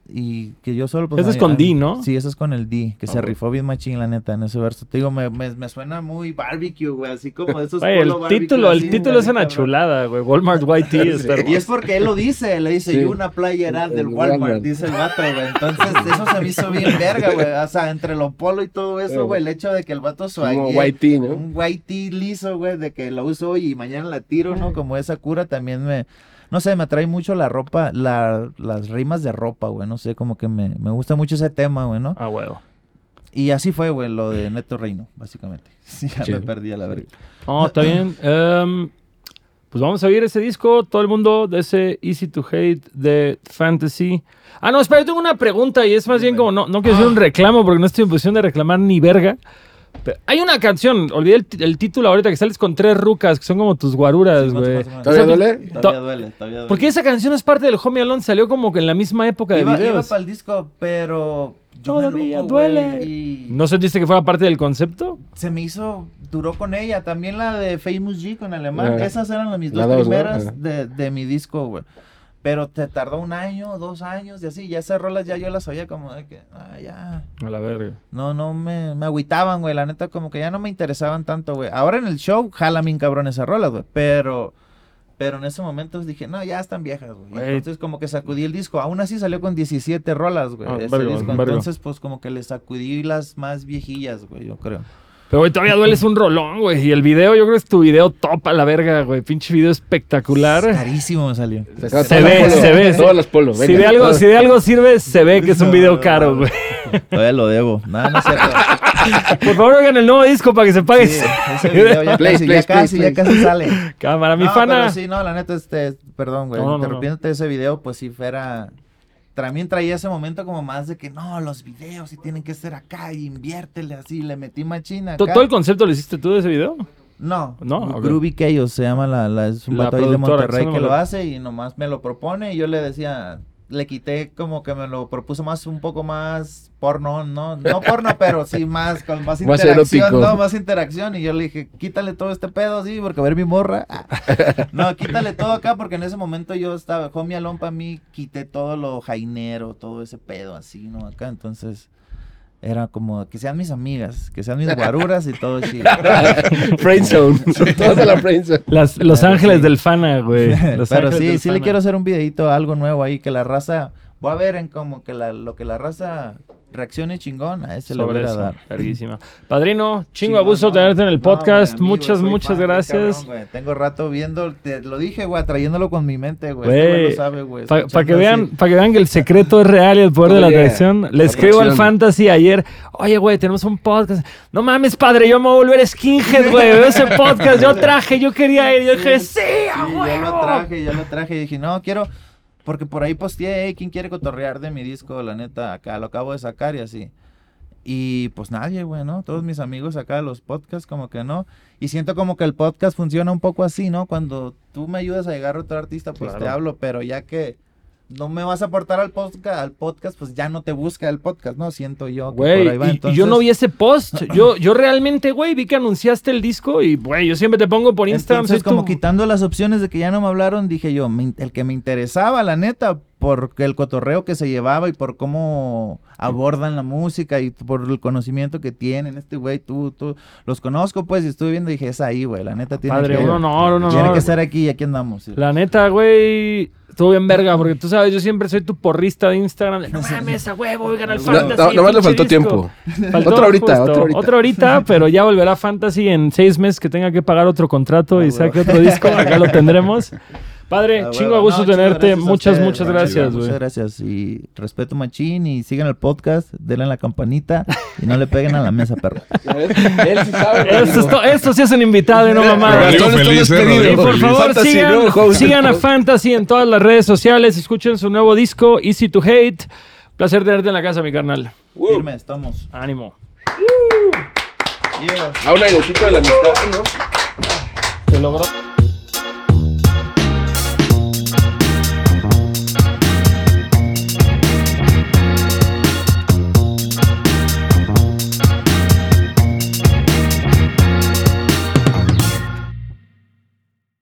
y que yo solo pues... Ese es con ay, D, ¿no? Sí, ese es con el D, que se Ah, rifó bien machín la neta en ese verso. Te digo, me, me, me suena muy barbecue, güey, así como esos Güey, el título, el título es una cabrón. chulada, güey. Walmart White Tea está Y es porque él lo dice, le dice, Sí. yo una playera El- del el Walmart, Walmart. dice el vato, güey. Entonces, eso se me hizo bien verga, güey. O sea, entre lo polo y todo eso, güey, el hecho de que el vato Como suague, white tea, ¿no? un white tee liso, güey, de que lo uso hoy y mañana la tiro, ¿no? Como esa cura también me, no sé, me atrae mucho la ropa, la, las rimas de ropa, güey, no sé, como que me, me gusta mucho ese tema, güey, ¿no? Ah, huevo. Y así fue, güey, lo de Neto Reino, básicamente. Sí, ya Chido. me perdí a la verga. No, está bien. Em, pues vamos a oír ese disco, todo el mundo, de ese Easy to Hate de Fantasy. Ah, no, espera, yo tengo una pregunta y es más bien como, no, no quiero hacer un reclamo porque no estoy en posición de reclamar ni verga. Hay una canción, olvidé el, título ahorita, que sales con tres rucas, que son como tus guaruras, güey. ¿Todavía duele? Todavía duele, todavía duele. Porque esa canción es parte del Homie Alone, salió como que en la misma época de iba, videos. para el disco, pero yo Todavía loco, duele. y ¿No sentiste que fuera parte del concepto? se me hizo, duró con ella. También la de Famous G con alemán. Ah. Esas eran las mis dos primeras Ah. de, de mi disco, güey. Pero te tardó un año, dos años y así. Ya esas rolas ya yo las oía como de que, ah, ya. A la verga. No, no me, me agüitaban, güey. La neta, como que ya no me interesaban tanto, güey. Ahora en el show, jala bien cabrón esas rolas, güey. Pero, pero en ese momento dije, no, ya están viejas, güey. Entonces, como que sacudí el disco. Aún así salió con 17 rolas, güey. Ah, ese vergo, disco. vergo. Entonces, pues, como que le sacudí las más viejillas, güey, yo creo. Pero, güey, todavía duele es un rolón, güey. Y el video, yo creo que es tu video top a la verga, güey. Pinche video espectacular. Carísimo me salió. Se ve, se ve. Todas las polos. Si venga. de, algo, si de algo sirve, se ve que es un video caro, güey. Todavía lo debo. Nada, no es cierto. Por favor, oigan el nuevo disco para que se pague. Sí, ese video ya Please, casi, ya casi, ya casi sale. Cámara, mi no, fana. pero sí, no, la neta, este, perdón, güey, No, no, no, interrumpiéndote ese video, pues sí fuera, también traía ese momento como más de que, no, los videos sí tienen que ser acá, y inviértele así, le metí machina ¿To- acá. ¿Todo el concepto lo hiciste tú de ese video? No, No, ok. Groovy Chaos se llama, la, la- es un La vato ahí de Monterrey que lo hace y nomás me lo propone y yo le decía, le quité como que me lo propuso más, un poco más porno, ¿no? No porno, pero sí más, con más Más interacción, erótico. ¿no? Más interacción y yo le dije, quítale todo este pedo, sí, porque a ver mi morra. Ah. No, quítale todo acá porque en ese momento yo estaba, Homie Alone para mí, quité todo lo jainero, todo ese pedo así, ¿no? Acá, entonces... Era como que sean mis amigas, que sean mis guaruras y todo chido. Friendzone. Todas a la friendzone. Las, Los Ángeles sí. del Fana, güey. Los Pero Ángeles sí, del sí le quiero hacer un videito, algo nuevo ahí, que la raza, voy a ver en como que la, lo que la raza reaccione chingón, a ese le voy Sobre a eso. dar. Verguísima. Padrino, chingo Chingón, abuso no, tenerte en el no, podcast. güey, amigo, muchas, soy muchas fan, gracias. cabrón, güey. Tengo rato viendo, te lo dije, güey, trayéndolo con mi mente, güey. Este güey lo sabe, güey. Para que escuchando vean, así. que vean que el secreto es real y el poder de la yeah. atracción. Le escribo al atracción. Fantasy ayer. Oye, güey, tenemos un podcast. No mames, padre, yo me voy a volver skinhead, güey. Veo ese podcast. Yo traje, yo quería ir. Yo dije, sí, a Sí, yo huevo". lo traje, yo lo traje y dije, no, quiero, porque por ahí posteé, "Hey, ¿quién quiere cotorrear de mi disco? La neta, acá lo acabo de sacar y así. Y pues nadie, güey, ¿no? Todos mis amigos acá, los podcasts, como que no. Y siento como que el podcast funciona un poco así, ¿no? Cuando tú me ayudas a llegar a otro artista, pues te Claro. hablo, pero ya que no me vas a aportar al podcast, al podcast, pues ya no te busca el podcast, ¿no? Siento yo que Güey, por ahí va. y- Entonces, yo no vi ese post. Yo, yo realmente, güey, vi que anunciaste el disco y, güey, yo siempre te pongo por Instagram. Entonces, como quitando las opciones de que ya no me hablaron, dije yo, me el que me interesaba, la neta, por el cotorreo que se llevaba y por cómo abordan la música y por el conocimiento que tienen, este güey, tú, tú, los conozco, pues, y estuve viendo y dije, es ahí, güey, la neta tiene Padre, que, un honor, un tiene honor. que estar aquí y aquí andamos. sí. La neta, güey, estuvo bien verga, porque tú sabes, yo siempre soy tu porrista de Instagram. de, no mames, a huevo, oigan al Fantasy. no, nomás le faltó disco". tiempo. Faltó Otra ahorita, justo, otra ahorita. Otra ahorita, pero ya volverá Fantasy en seis meses que tenga que pagar otro contrato y saque otro disco. Acá lo tendremos. Padre, Ah, chingo huevo. a gusto No, tenerte. gracias a muchas, ustedes, muchas güey. gracias, Muchas güey. gracias y respeto machín y sigan el podcast, denle a la campanita y no le peguen a la mesa, perro. Él sí sabe. Esto, es to- esto sí es un invitado y no mamá. Eh. Y por feliz. favor, Fantasy, sigan, sigan a Fantasy en todas las redes sociales. Escuchen su nuevo disco, Easy to Hate. Placer tenerte en la casa, mi carnal. Firme, estamos. Ánimo. Yeah. A un airecito de la amistad, ¿no? Se logró.